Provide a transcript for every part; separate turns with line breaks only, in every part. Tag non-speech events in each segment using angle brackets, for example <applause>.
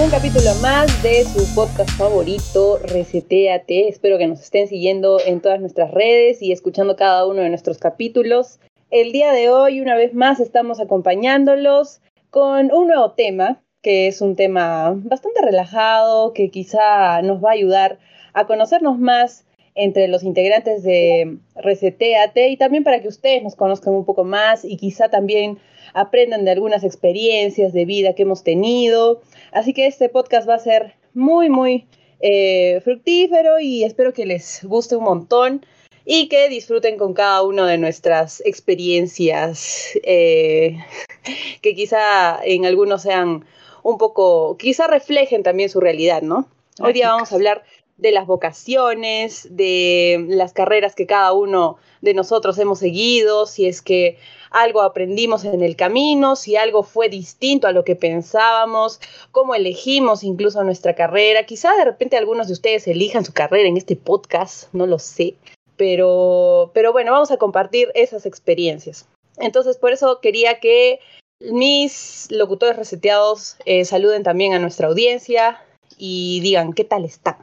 Un capítulo más de su podcast favorito, Reseteate. Espero que nos estén siguiendo en todas nuestras redes y escuchando cada uno de nuestros capítulos. El día de hoy, una vez más, estamos acompañándolos con un nuevo tema, que es un tema bastante relajado, que quizá nos va a ayudar a conocernos más entre los integrantes de Reseteate y también para que ustedes nos conozcan un poco más y quizá también aprendan de algunas experiencias de vida que hemos tenido. Así que este podcast va a ser muy, muy eh, fructífero y espero que les guste un montón y que disfruten con cada una de nuestras experiencias, eh, <laughs> que quizá en algunos sean un poco, quizá reflejen también su realidad, ¿no? Hoy día vamos a hablar de las vocaciones, de las carreras que cada uno de nosotros hemos seguido, si es que algo aprendimos en el camino, si algo fue distinto a lo que pensábamos, cómo elegimos incluso nuestra carrera. Quizá de repente algunos de ustedes elijan su carrera en este podcast, no lo sé, pero, pero bueno, vamos a compartir esas experiencias. Entonces, por eso quería que mis locutores reseteados eh, saluden también a nuestra audiencia y digan qué tal están.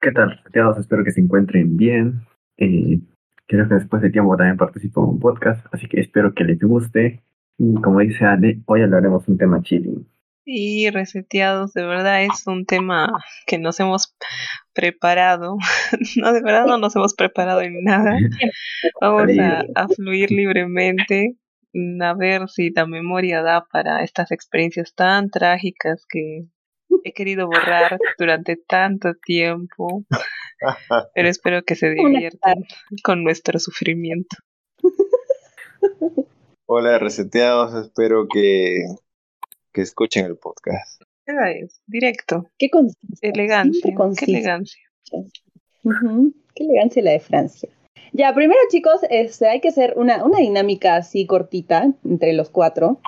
¿Qué tal, reseteados? Espero que se encuentren bien. Eh, Creo que después de tiempo también participo en un podcast, así que espero que les guste. Y como dice Ale, hoy hablaremos un tema chilling.
Y reseteados, de verdad es un tema que nos hemos preparado. <laughs> no, de verdad no nos hemos preparado en nada. <laughs> Vamos a, a fluir libremente, a ver si la memoria da para estas experiencias tan trágicas que he querido borrar durante tanto tiempo. Pero espero que se diviertan con nuestro sufrimiento.
Hola, reseteados. Espero que, que escuchen el podcast.
Esa es, directo.
Qué
Elegancia. Qué elegancia.
Qué elegancia la de Francia. Ya, primero chicos, este, hay que hacer una, una dinámica así cortita entre los cuatro.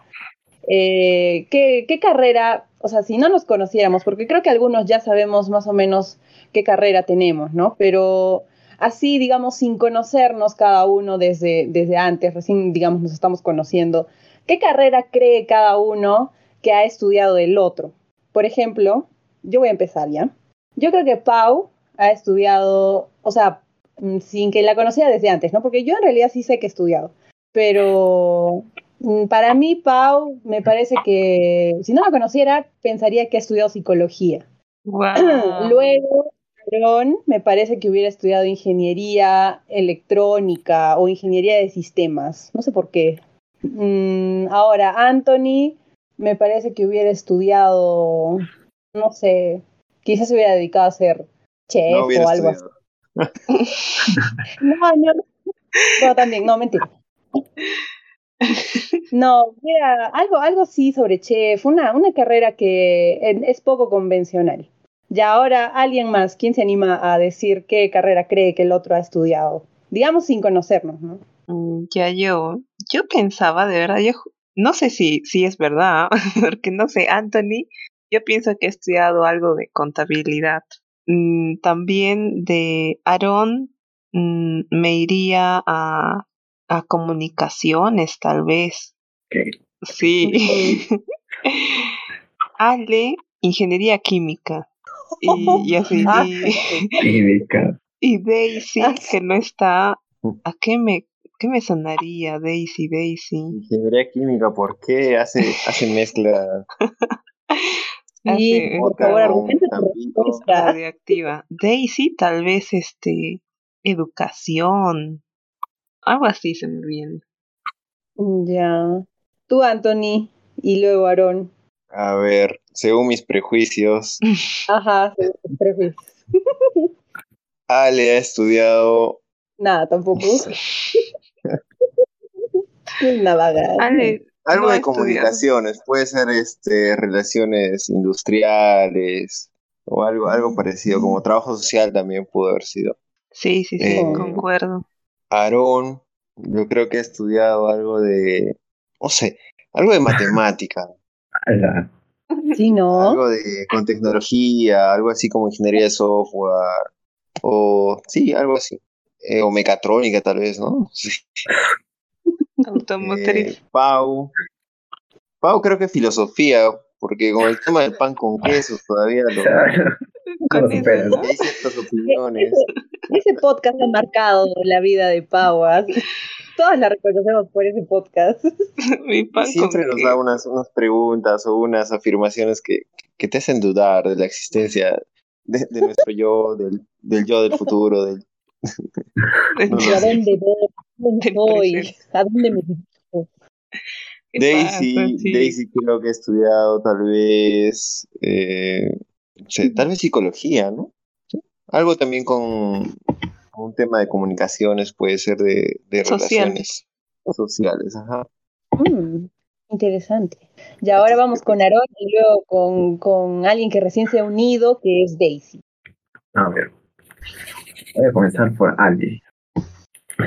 Eh, ¿qué, ¿Qué carrera, o sea, si no nos conociéramos, porque creo que algunos ya sabemos más o menos qué carrera tenemos, ¿no? Pero así, digamos, sin conocernos cada uno desde, desde antes, recién, digamos, nos estamos conociendo, ¿qué carrera cree cada uno que ha estudiado el otro? Por ejemplo, yo voy a empezar ya. Yo creo que Pau ha estudiado, o sea, mm, sin que la conocía desde antes, ¿no? Porque yo en realidad sí sé que he estudiado, pero mm, para mí Pau me parece que si no la conociera pensaría que ha estudiado psicología.
Wow. <clears throat>
Luego me parece que hubiera estudiado ingeniería electrónica o ingeniería de sistemas. No sé por qué. Mm, ahora, Anthony me parece que hubiera estudiado, no sé, quizás se hubiera dedicado a ser chef o algo así. <laughs> no, no, no, también, no, mentira. No, mira, algo, algo sí sobre chef, una, una carrera que es poco convencional. Y ahora alguien más, ¿quién se anima a decir qué carrera cree que el otro ha estudiado? Digamos sin conocernos, ¿no?
Mm, ya yo, yo pensaba, de verdad, yo no sé si, si es verdad, <laughs> porque no sé, Anthony, yo pienso que ha estudiado algo de contabilidad. Mm, también de Aaron mm, me iría a, a comunicaciones, tal vez. Sí. <laughs> Ale, ingeniería química. Y, <laughs> así.
Ah,
y, <laughs> Daisy, que no está. ¿A qué me, qué me sonaría Daisy, Daisy?
Ingeniería química, ¿por qué hace, hace mezcla? <laughs>
Sí, por favor,
radioactiva. Daisy, tal vez este educación. Algo así se me viene.
Ya. Tú, Anthony, y luego Aarón.
A ver, según mis prejuicios. <laughs>
Ajá, según mis prejuicios. <laughs>
Ale ha estudiado.
Nada, tampoco. <laughs> Nada
Ale,
Algo
no
de comunicaciones, puede ser este relaciones industriales, O algo, algo parecido, como trabajo social también pudo haber sido.
Sí, sí, sí,
Eh,
concuerdo.
Aarón, yo creo que ha estudiado algo de, no sé, algo de matemática,
Ala.
Sí, ¿no?
algo de con tecnología, algo así como ingeniería de software, o sí, algo así. Eh, o mecatrónica tal vez, ¿no? Sí. <laughs>
Automotriz.
Eh, Pau. Pau creo que filosofía, porque con el tema del pan con queso todavía lo,
Con
no lo
eso,
superas.
¿no?
hay ciertas opiniones.
Ese podcast ha marcado la vida de Pauas. Todas la reconocemos por ese podcast. <laughs>
Mi
siempre nos da unas, unas preguntas o unas afirmaciones que, que te hacen dudar de la existencia de, de nuestro yo, del, del yo del futuro, del, <laughs> No,
¿Y a dónde voy? ¿A dónde voy? ¿A dónde me
Daisy,
pasa? Sí.
Daisy creo que ha estudiado tal vez, eh, tal vez psicología, ¿no? Sí. Algo también con un tema de comunicaciones, puede ser de, de
Social.
relaciones sociales, ajá.
Mm, interesante. Y ahora vamos con Aaron y luego con, con alguien que recién se ha unido, que es Daisy.
A ver. Voy a comenzar por Ali.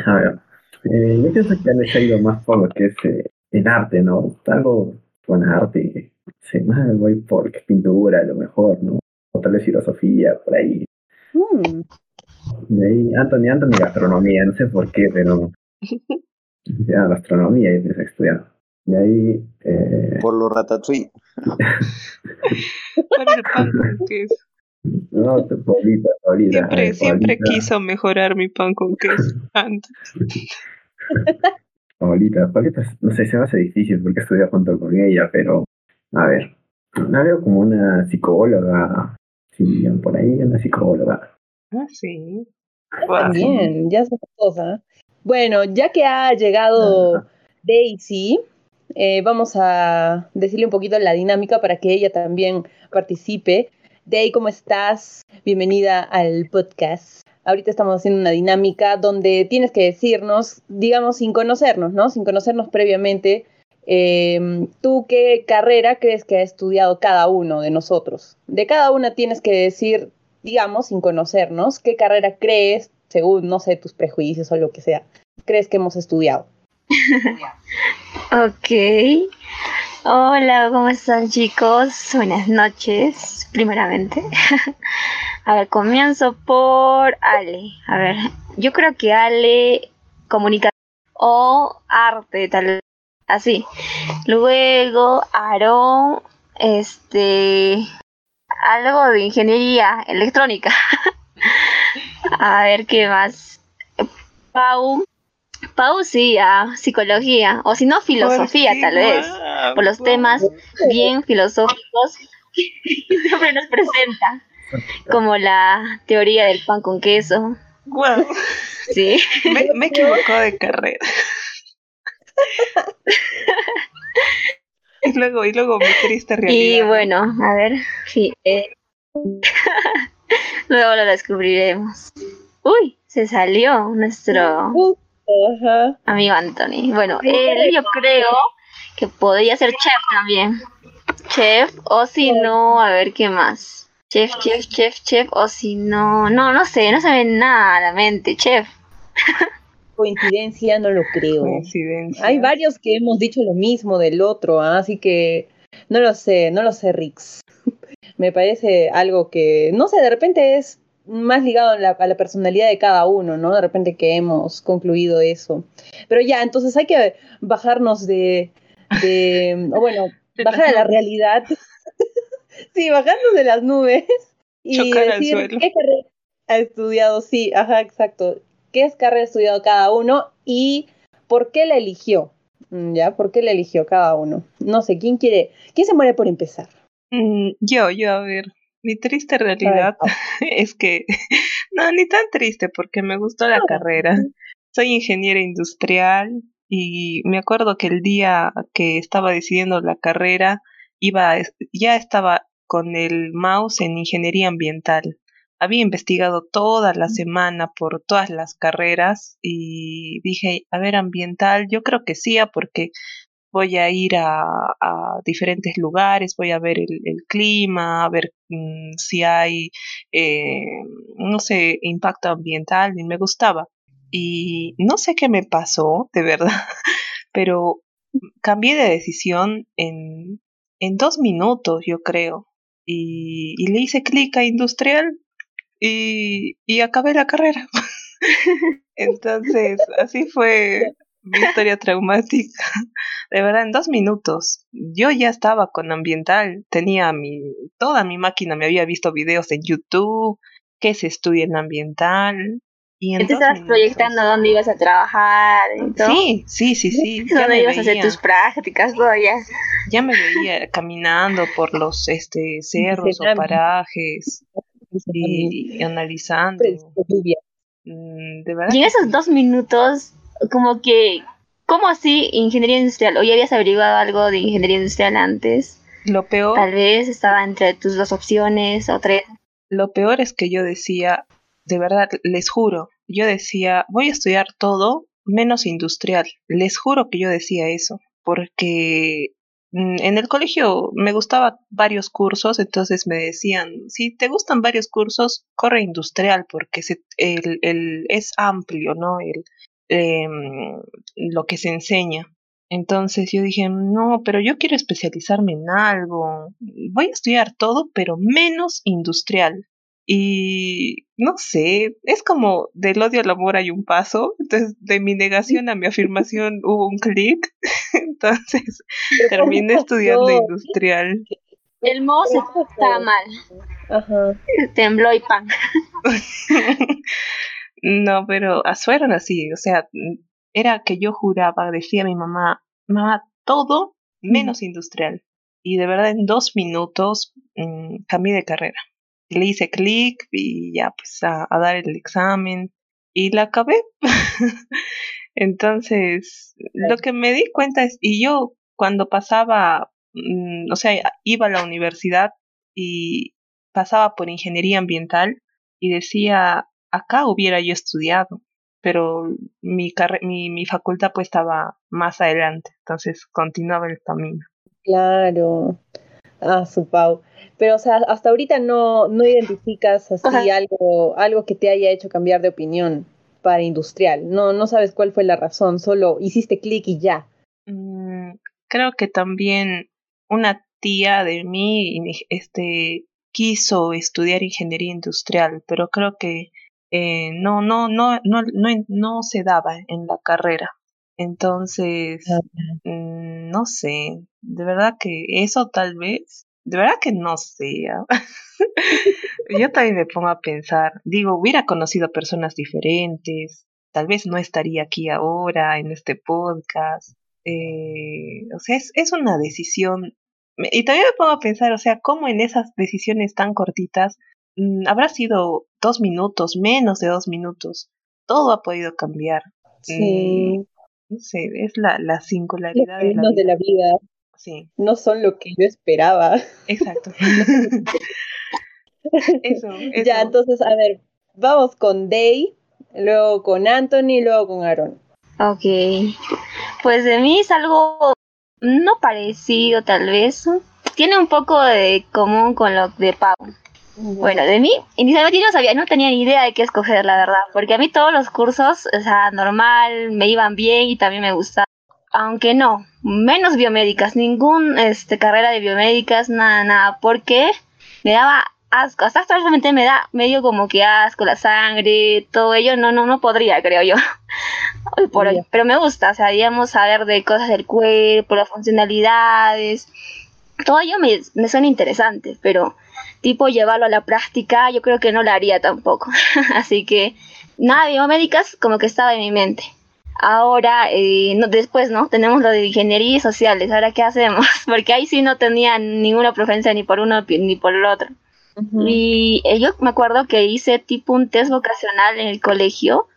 A ver. eh, yo pienso que Ale se ha ido más por lo que es eh, en arte, ¿no? Algo con arte. Sí, más voy por pintura, a lo mejor, ¿no? O tal vez filosofía, por ahí.
Mm,
De ahí, Anthony, Anthony, gastronomía, no sé por qué, pero. <laughs> Ya, gastronomía, y empecé a estudiar. De ahí. Eh,
Por los ratatouille. <laughs>
Para el pan con queso.
no, tu Paulita, Paulita. a
Siempre, siempre quiso mejorar mi pan con queso antes. <laughs>
Paulita, Paulita, no sé, se me hace difícil porque estudié junto con ella, pero a ver, la veo como una psicóloga, sí, por ahí una psicóloga.
Ah, sí.
también, ya es otra cosa. Bueno, ya que ha llegado Daisy, eh, vamos a decirle un poquito la dinámica para que ella también participe. Day, ¿cómo estás? Bienvenida al podcast. Ahorita estamos haciendo una dinámica donde tienes que decirnos, digamos, sin conocernos, ¿no? Sin conocernos previamente, eh, ¿tú qué carrera crees que ha estudiado cada uno de nosotros? De cada una tienes que decir, digamos, sin conocernos, qué carrera crees, según, no sé, tus prejuicios o lo que sea, crees que hemos estudiado.
Ok. Hola, ¿cómo están chicos? Buenas noches, primeramente. <laughs> A ver, comienzo por Ale. A ver, yo creo que Ale comunicación o arte, tal vez. Así. Luego, Aarón, este, algo de ingeniería electrónica. <laughs> A ver, ¿qué más? Pau, Pau sí, a psicología, o si no, filosofía tal vez, por los temas bien <laughs> filosóficos que siempre nos presenta, como la teoría del pan con queso, sí.
me, me equivocó de carrera. <laughs> <laughs> y luego, y luego mi triste realidad.
Y
¿no?
bueno, a ver, sí, eh, <laughs> luego lo descubriremos. Uy, se salió nuestro amigo Anthony. Bueno, él yo creo que podría ser chef también. Chef, o si no, a ver qué más. Chef, chef, chef, chef, o si no, no, no sé, no se ve nada a la mente, chef. <laughs>
Coincidencia, no lo creo.
Coincidencia.
Hay varios que hemos dicho lo mismo del otro, ¿ah? así que no lo sé, no lo sé, Rix. Me parece algo que, no sé, de repente es más ligado a la, a la personalidad de cada uno, ¿no? De repente que hemos concluido eso. Pero ya, entonces hay que bajarnos de, de o bueno, <laughs> bajar a la realidad. <laughs> sí, bajarnos de las nubes y
Chocar
decir qué carrera ha estudiado, sí, ajá, exacto. ¿Qué es carrera ha estudiado cada uno y por qué la eligió? Mm, ¿Ya? ¿Por qué la eligió cada uno? No sé, ¿quién quiere? ¿Quién se muere por empezar?
Mm, yo, yo, a ver. Mi triste
ver,
realidad <laughs> es que, <laughs> no, ni tan triste porque me gustó la
Ah.
carrera. Soy ingeniera industrial y me acuerdo que el día que estaba decidiendo la carrera, iba, ya estaba con el mouse en ingeniería ambiental. Había investigado toda la semana por todas las carreras y dije, a ver, ambiental, yo creo que sí, ah, porque voy a ir a, a diferentes lugares, voy a ver el, el clima, a ver mm, si hay, eh, no sé, impacto ambiental, y me gustaba. Y no sé qué me pasó, de verdad, <laughs> pero cambié de decisión en, en dos minutos, yo creo. Y, y le hice clic a industrial y, y acabé la carrera. <laughs> <laughs> Entonces, así fue mi historia traumática. De verdad, en dos minutos. Yo ya estaba con ambiental, tenía mi, toda mi máquina, me había visto videos en YouTube, que se estudia en ambiental.
Y en estabas proyectando dónde ibas a trabajar y todo?
Sí, sí, sí, sí. <laughs>
¿Dónde ibas a hacer tus prácticas? Todo ya.
ya me veía caminando por los este cerros o parajes y, analizando.
Mm, de verdad. Y en esos dos minutos, como que, ¿cómo así ingeniería industrial? ¿O ya habías averiguado algo de ingeniería industrial antes?
Lo peor.
Tal vez estaba entre tus dos opciones o tres.
Lo peor es que yo decía, de verdad, les juro, yo decía, voy a estudiar todo menos industrial. Les juro que yo decía eso, porque Mm, en el colegio me gustaba varios cursos, entonces me decían, si te gustan varios cursos, corre industrial porque se, el, es amplio, ¿no? El, em, lo que se enseña. Entonces yo dije, no, pero yo quiero especializarme en algo. Voy a estudiar todo, pero menos industrial. Y no sé, es como del odio al amor hay un paso. Entonces, de mi negación a mi afirmación hubo un clic. <laughs> Entonces, terminé estudiando industrial.
El mozo está mal. Ajá. Tembló y pan. <laughs>
no, pero fueron así. O sea, era que yo juraba, decía mi mamá, mamá, todo menos industrial. Y de verdad, en dos minutos mm, cambié de carrera le hice clic y ya pues a, dar el examen y la acabé. <laughs> Entonces, lo que me di cuenta es, y yo cuando pasaba, mm, o sea, iba a la universidad y pasaba por ingeniería ambiental y decía, acá hubiera yo estudiado, pero mi, mi, mi facultad pues estaba más adelante, entonces continuaba el camino.
Claro. Ah, su Pau. Pero, o sea, hasta ahorita no, no identificas así algo, algo que te haya hecho cambiar de opinión para industrial. No, no sabes cuál fue la razón, solo hiciste clic y ya.
Mm, creo que también una tía de mí este, quiso estudiar ingeniería industrial, pero creo que eh, no, no, no, no, no, no se daba en la carrera. Entonces, mm, no sé, de verdad que eso tal vez, de verdad que no sé. ¿ah? <laughs> Yo también me pongo a pensar, digo, hubiera conocido personas diferentes, tal vez no estaría aquí ahora en este podcast. Eh, o sea, es, es una decisión. Y también me pongo a pensar, o sea, cómo en esas decisiones tan cortitas mm, habrá sido dos minutos, menos de dos minutos. Todo ha podido cambiar.
Sí.
No sé, es la, la singularidad de la,
de la vida.
Sí.
No son lo que yo esperaba.
Exacto. <laughs> eso,
Ya, entonces, a ver, vamos con Day, luego con Anthony, luego con Aaron.
Ok. Pues de mí es algo no parecido, tal vez. Tiene un poco de común con lo de Pau. Bueno, de mí, inicialmente yo no sabía, no tenía ni idea de qué escoger, la verdad, porque a mí todos los cursos, o sea, normal, me iban bien y también me gustaban. Aunque no, menos biomédicas, ningún este, carrera de biomédicas, nada, nada, porque me daba asco, hasta actualmente me da medio como que asco la sangre, todo ello, no, no, no podría, creo yo. <laughs> por Pero me gusta, o sea, digamos, saber de cosas del cuerpo, las funcionalidades, todo ello me, me suena interesante, pero tipo llevarlo a la práctica, yo creo que no lo haría tampoco. <laughs> Así que nada, biomédicas como que estaba en mi mente. Ahora, eh, no, después, ¿no? Tenemos lo de ingeniería y sociales. Ahora, ¿qué hacemos? <laughs> Porque ahí sí no tenía ninguna preferencia ni por uno ni por el otro. Y eh, yo me acuerdo que hice tipo un test vocacional en el colegio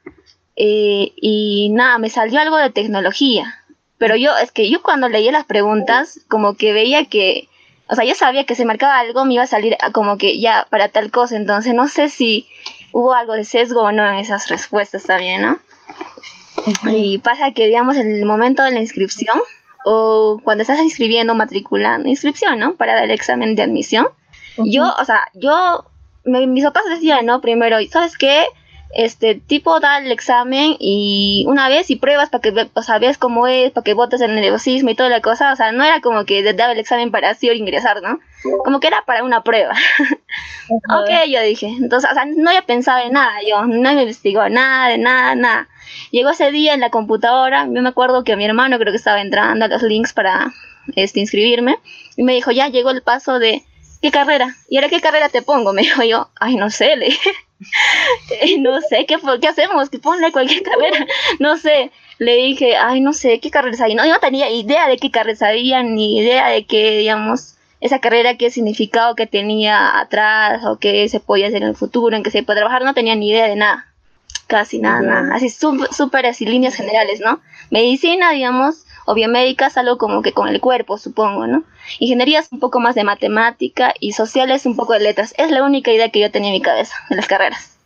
eh, y nada, me salió algo de tecnología. Pero yo, es que yo cuando leí las preguntas, como que veía que o sea, yo sabía que se marcaba algo, me iba a salir como que ya para tal cosa, entonces no sé si hubo algo de sesgo o no en esas respuestas también, ¿no? Y pasa que, digamos, en el momento de la inscripción, o cuando estás inscribiendo, matriculando, inscripción, ¿no? Para dar el examen de admisión, Yo, o sea, yo, mis papás decían, ¿no? Primero, ¿sabes qué? Este tipo da el examen y una vez y pruebas para que o sea, veas cómo es, para que votes en el negociismo y toda la cosa, o sea, no era como que daba el examen para así o ingresar, ¿no? Como que era para una prueba. <laughs> ok, yo dije, entonces, o sea, no había pensado en nada, yo no investigó nada, de nada, nada. Llegó ese día en la computadora, yo me acuerdo que mi hermano creo que estaba entrando a los links para este, inscribirme y me dijo, ya llegó el paso de, ¿qué carrera? ¿Y ahora qué carrera te pongo? <laughs> Me dijo yo, ay, no sé, le <laughs> no sé, ¿qué, ¿qué hacemos? Que ponle cualquier <laughs> carrera. No sé. Le dije, ay, no sé, ¿qué carrera sabía? No, yo no tenía idea de qué carrera sabía, ni idea de qué, digamos, esa carrera, qué significado que tenía atrás, o qué se podía hacer en el futuro, en qué se puede trabajar. No tenía ni idea de nada. Casi nada, nada. Así súper así, líneas generales, ¿no? Medicina, digamos, o biomédica es algo como que con el cuerpo, supongo, ¿no? Ingeniería es un poco más de matemática y sociales un poco de letras. Es la única idea que yo tenía en mi cabeza de las carreras.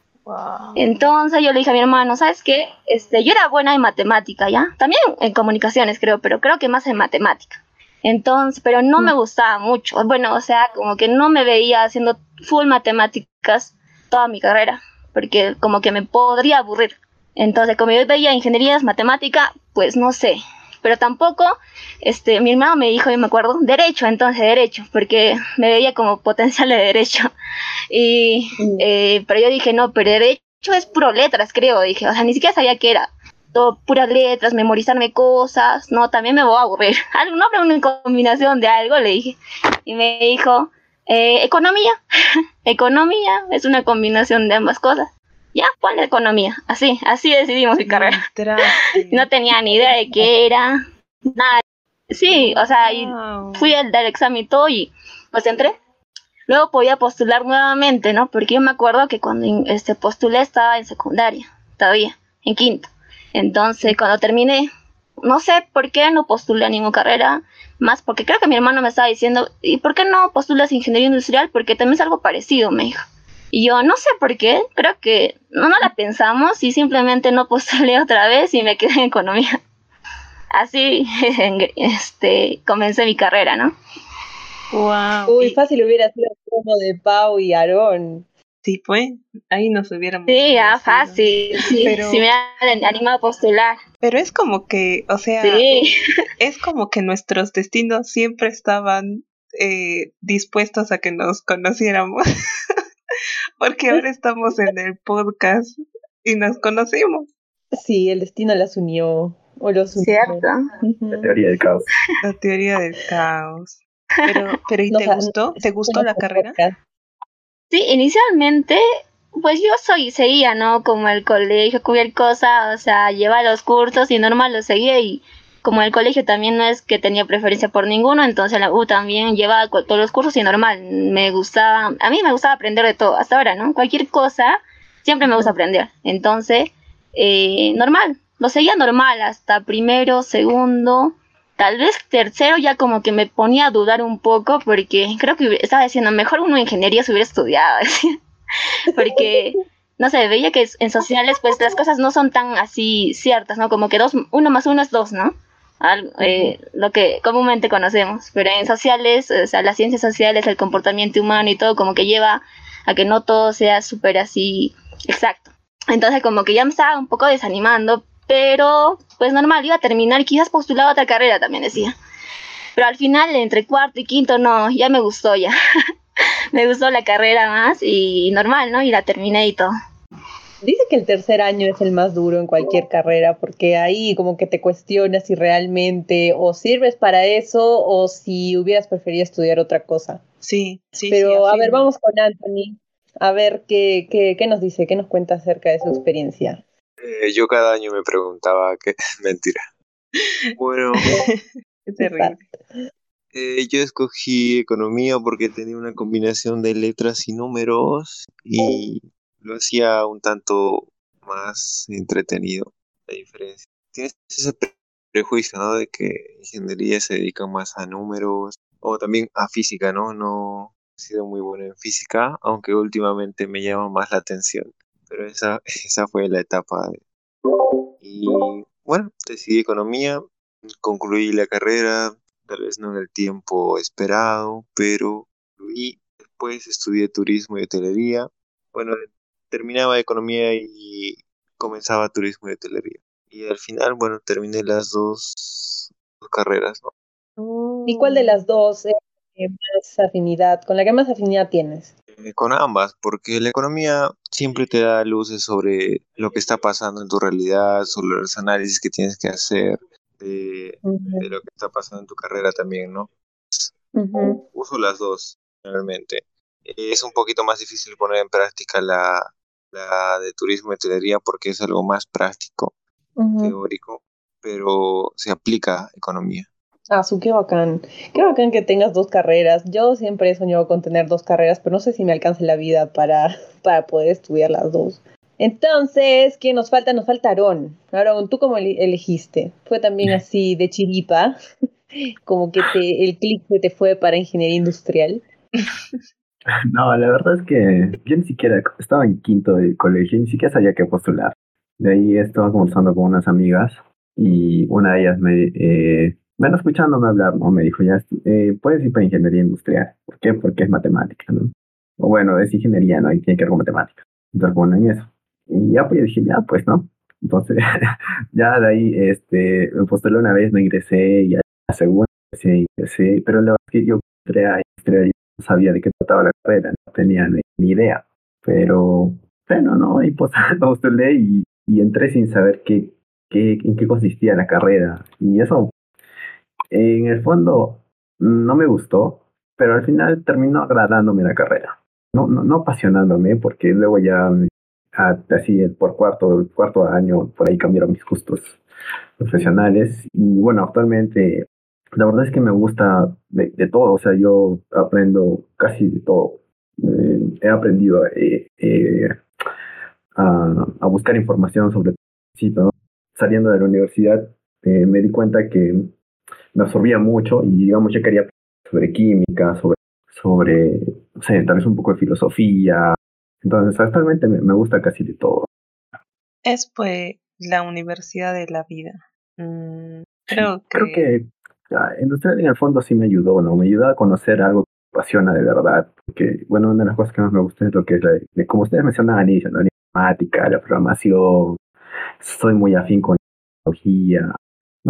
Entonces yo le dije a mi hermano, ¿sabes qué? Este, yo era buena en matemática, ¿ya? También en comunicaciones, creo, pero creo que más en matemática. Entonces, pero no me mm. gustaba mucho. Bueno, o sea, como que no me veía haciendo full matemáticas toda mi carrera, porque como que me podría aburrir. Entonces, como yo veía ingenierías, matemática, pues no sé, pero tampoco, este, mi hermano me dijo, yo me acuerdo, derecho, entonces derecho, porque me veía como potencial de derecho. Y, mm. eh, pero yo dije, no, pero derecho es puro letras, creo, dije, o sea, ni siquiera sabía qué era. Todo puras letras, memorizarme cosas, no, también me voy a aburrir. <laughs> Algo, no, pero una combinación de algo, le dije. Y me dijo, eh, economía, <laughs> economía es una combinación de ambas cosas ya, ponle economía. Así, así decidimos mi carrera. <laughs> no tenía ni idea de qué era, nada. Sí, o sea, fui al dar examen y todo y pues entré. Luego podía postular nuevamente, ¿no? Porque yo me acuerdo que cuando este, postulé estaba en secundaria, todavía, en quinto. Entonces, cuando terminé, no sé por qué no postulé a ninguna carrera más, porque creo que mi hermano me estaba diciendo, ¿y por qué no postulas ingeniería industrial? Porque también es algo parecido, me dijo. Y yo no sé por qué, creo que no, no la pensamos y simplemente no postulé <laughs> otra vez y me quedé en economía. Así <laughs> este, comencé mi carrera, ¿no?
Wow. Uy, fácil hubiera sido como de Pau y Aarón.
Sí, pues, ahí nos hubiéramos.
Sí, ya, fácil. Sí, pero... Si me han animado a postular.
Pero es como que, o sea, <laughs> es como que nuestros destinos siempre estaban eh, dispuestos a que nos conociéramos. <laughs> porque ahora estamos en el podcast y nos conocimos.
Sí, el destino las unió. O los unió.
Cierto.
La teoría del caos.
La teoría del caos. Pero, pero ¿y te gustó? ¿Te gustó la carrera?
Sí, inicialmente, pues yo soy, seguía, ¿no? Como el colegio, cualquier cosa, o sea, lleva los cursos y normal lo seguía y como el colegio también no es que tenía preferencia por ninguno, entonces la U también llevaba todos los cursos y normal, me gustaba, a mí me gustaba aprender de todo, hasta ahora, ¿no? Cualquier cosa, siempre me gusta aprender, entonces, eh, normal, lo seguía normal hasta primero, segundo, tal vez tercero ya como que me ponía a dudar un poco porque creo que estaba diciendo, mejor uno ingeniería se hubiera estudiado, <laughs> porque no sé, veía que en sociales pues las cosas no son tan así ciertas, ¿no? Como que dos, uno más uno es dos, ¿no? Eh, lo que comúnmente conocemos, pero en sociales, o sea, las ciencias sociales, el comportamiento humano y todo, como que lleva a que no todo sea súper así exacto. Entonces, como que ya me estaba un poco desanimando, pero pues normal, iba a terminar quizás postulaba otra carrera también decía. Pero al final, entre cuarto y quinto, no, ya me gustó ya. <laughs> me gustó la carrera más y normal, ¿no? Y la terminé y todo.
Dice que el tercer año es el más duro en cualquier carrera porque ahí como que te cuestionas si realmente o sirves para eso o si hubieras preferido estudiar otra cosa.
Sí, sí.
Pero a ver, vamos con Anthony. A ver qué, qué, qué nos dice, qué nos cuenta acerca de su experiencia.
Eh, yo cada año me preguntaba qué <laughs> mentira. Bueno, <laughs>
es terrible.
Eh, yo escogí economía porque tenía una combinación de letras y números y lo hacía un tanto más entretenido, la diferencia. Tienes ese prejuicio, ¿no? De que ingeniería se dedica más a números o también a física, ¿no? No he sido muy bueno en física, aunque últimamente me llama más la atención. Pero esa, <laughs> esa fue la etapa. Y bueno, decidí economía, concluí la carrera, tal vez no en el tiempo esperado, pero concluí después estudié turismo y hotelería. Bueno, terminaba economía y comenzaba turismo y hotelería. Y al final, bueno, terminé las dos, carreras,
¿no? ¿Y cuál de las dos es más afinidad, con la que más afinidad tienes?
Eh, con ambas, porque la economía siempre te da luces sobre lo que está pasando en tu realidad, sobre los análisis que tienes que hacer, de, lo que está pasando en tu carrera también, ¿no? Uso las dos, realmente. Es un poquito más difícil poner en práctica la, la de turismo y hotelería porque es algo más práctico, teórico, pero se aplica economía.
Ah, su, qué bacán. Qué bacán que tengas dos carreras. Yo siempre he soñado con tener dos carreras, pero no sé si me alcance la vida para, <laughs> para poder estudiar las dos. Entonces, ¿qué nos falta? Nos falta Aarón. Aarón, ¿tú cómo elegiste? ¿Fue también así de chiripa? <laughs> Como que te, el clic que te fue para ingeniería industrial. <laughs> <laughs>
No, la verdad es que yo ni siquiera estaba en quinto de colegio, ni siquiera sabía qué postular. De ahí estaba conversando con unas amigas y una de ellas me, eh, bueno, escuchándome hablar, ¿no? Me dijo, ya, eh, puedes ir para ingeniería industrial. ¿Por qué? Porque es matemática, ¿no? O bueno, es ingeniería, ¿no? Y tiene que ver con matemáticas. Entonces, bueno, en eso. Y ya, pues yo dije, ya, pues, ¿no? Entonces, <laughs> ya de ahí, este, me postulé una vez, no ingresé, y a la segunda, ingresé, pero la verdad es que yo entré a sabía de qué trataba la carrera, no tenía ni, idea. Pero, bueno, ¿no? Y pues <laughs> y, y entré sin saber qué, qué, en qué consistía la carrera. Y eso en el fondo no me gustó, pero al final terminó agradándome la carrera. No, no, no apasionándome, porque luego ya así por cuarto, cuarto año por ahí cambiaron mis gustos profesionales. Y bueno, actualmente la verdad es que me gusta de, todo, o sea, yo aprendo casi de todo. Eh, he aprendido eh, eh, a, buscar información sobre todo. Saliendo de la universidad me di cuenta que me absorbía mucho y digamos yo quería sobre química, sobre, sobre, no sé, tal vez un poco de filosofía. Entonces actualmente me, gusta casi de todo.
Es pues la universidad de la vida. Mm, creo que...
Creo que en el fondo sí me ayudó, ¿no? Me ayudó a conocer algo que me apasiona de verdad. Porque, bueno, una de las cosas que más me gusta es lo que es, la, como ustedes mencionaban inicio, la informática, la programación. Soy muy afín con la tecnología,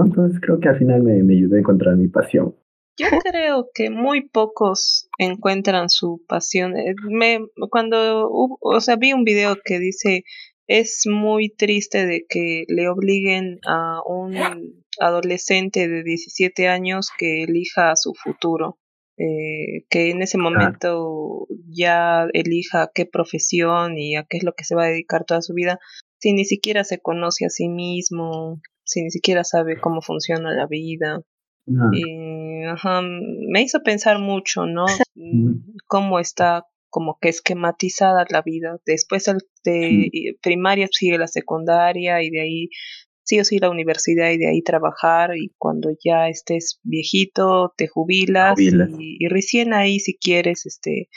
entonces creo que al final me, me ayudó a encontrar mi pasión.
Yo creo que muy pocos encuentran su pasión. Eh, me, cuando, o sea, vi un video que dice, es muy triste de que le obliguen a un adolescente de 17 años que elija su futuro. Eh, que en ese momento ya elija qué profesión y a qué es lo que se va a dedicar toda su vida, si ni siquiera se conoce a sí mismo, si ni siquiera sabe cómo funciona la vida. Y, me hizo pensar mucho, ¿no? <laughs> Cómo está como que esquematizada la vida. Después de primaria sigue la secundaria y de ahí sí o sí la universidad y de ahí trabajar y cuando ya estés viejito te jubilas, Y, recién ahí si quieres este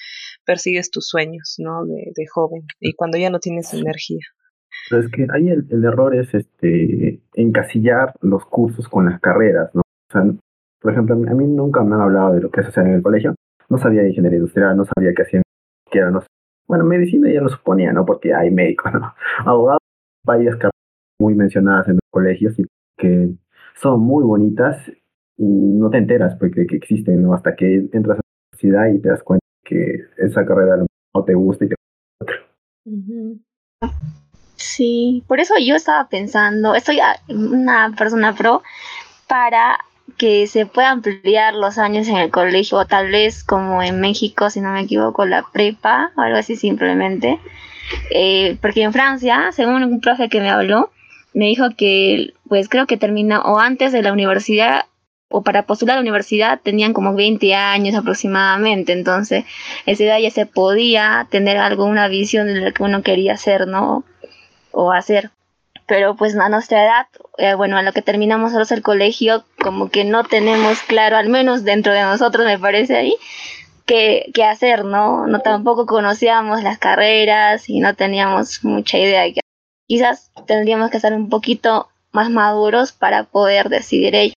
persigues tus sueños, ¿no? De, de joven y cuando ya no tienes energía.
Pero es que ahí el, error es este encasillar los cursos con las carreras, ¿no? O sea, por ejemplo, a mí nunca me han hablado de lo que se hace en el colegio. No sabía de ingeniería industrial, no sabía qué hacían, qué era, no Bueno, medicina ya lo suponía, ¿no? Porque hay médicos, ¿no? <laughs> Abogados, varias carreras muy mencionadas en los colegios y que son muy bonitas y no te enteras porque que existen, ¿no? Hasta que entras a la universidad y te das cuenta que esa carrera no te gusta y te
otra. Sí, por eso yo estaba pensando, estoy una persona pro para que se puedan ampliar los años en el colegio, o tal vez como en México, si no me equivoco, la prepa, o algo así simplemente. Eh, porque en Francia, según un profe que me habló, me dijo que, pues creo que termina o antes de la universidad o para postular a la universidad tenían como 20 años aproximadamente, entonces esa edad ya se podía tener algo, una visión de lo que uno quería hacer, ¿no? o hacer. Pero pues a nuestra edad, eh, bueno, a lo que terminamos nosotros el colegio, como que no tenemos claro, al menos dentro de nosotros me parece ahí, qué, qué hacer, ¿no? No tampoco conocíamos las carreras y no teníamos mucha idea. De Quizás tendríamos que ser un poquito más maduros para poder decidir ello.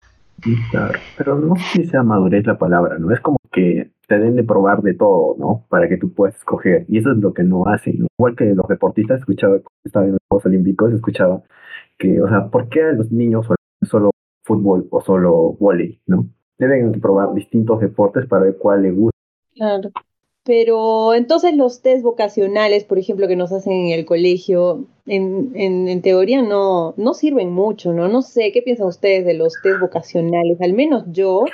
Claro, pero no sé si sea madurez la palabra, ¿no? Es como que te den de probar de todo, ¿no? Para que tú puedas escoger. Y eso es lo que no hacen, ¿no? Igual que los deportistas, escuchaba, estaba en los Juegos Olímpicos, escuchaba que, o sea, ¿por qué a los niños solo fútbol o solo volei, ¿no? Deben probar distintos deportes para ver cuál les gusta.
Claro. Pero entonces los test vocacionales, por ejemplo, que nos hacen en el colegio, en, en, en, teoría no, no sirven mucho, ¿no? No sé, ¿qué piensan ustedes de los test vocacionales? Al menos yo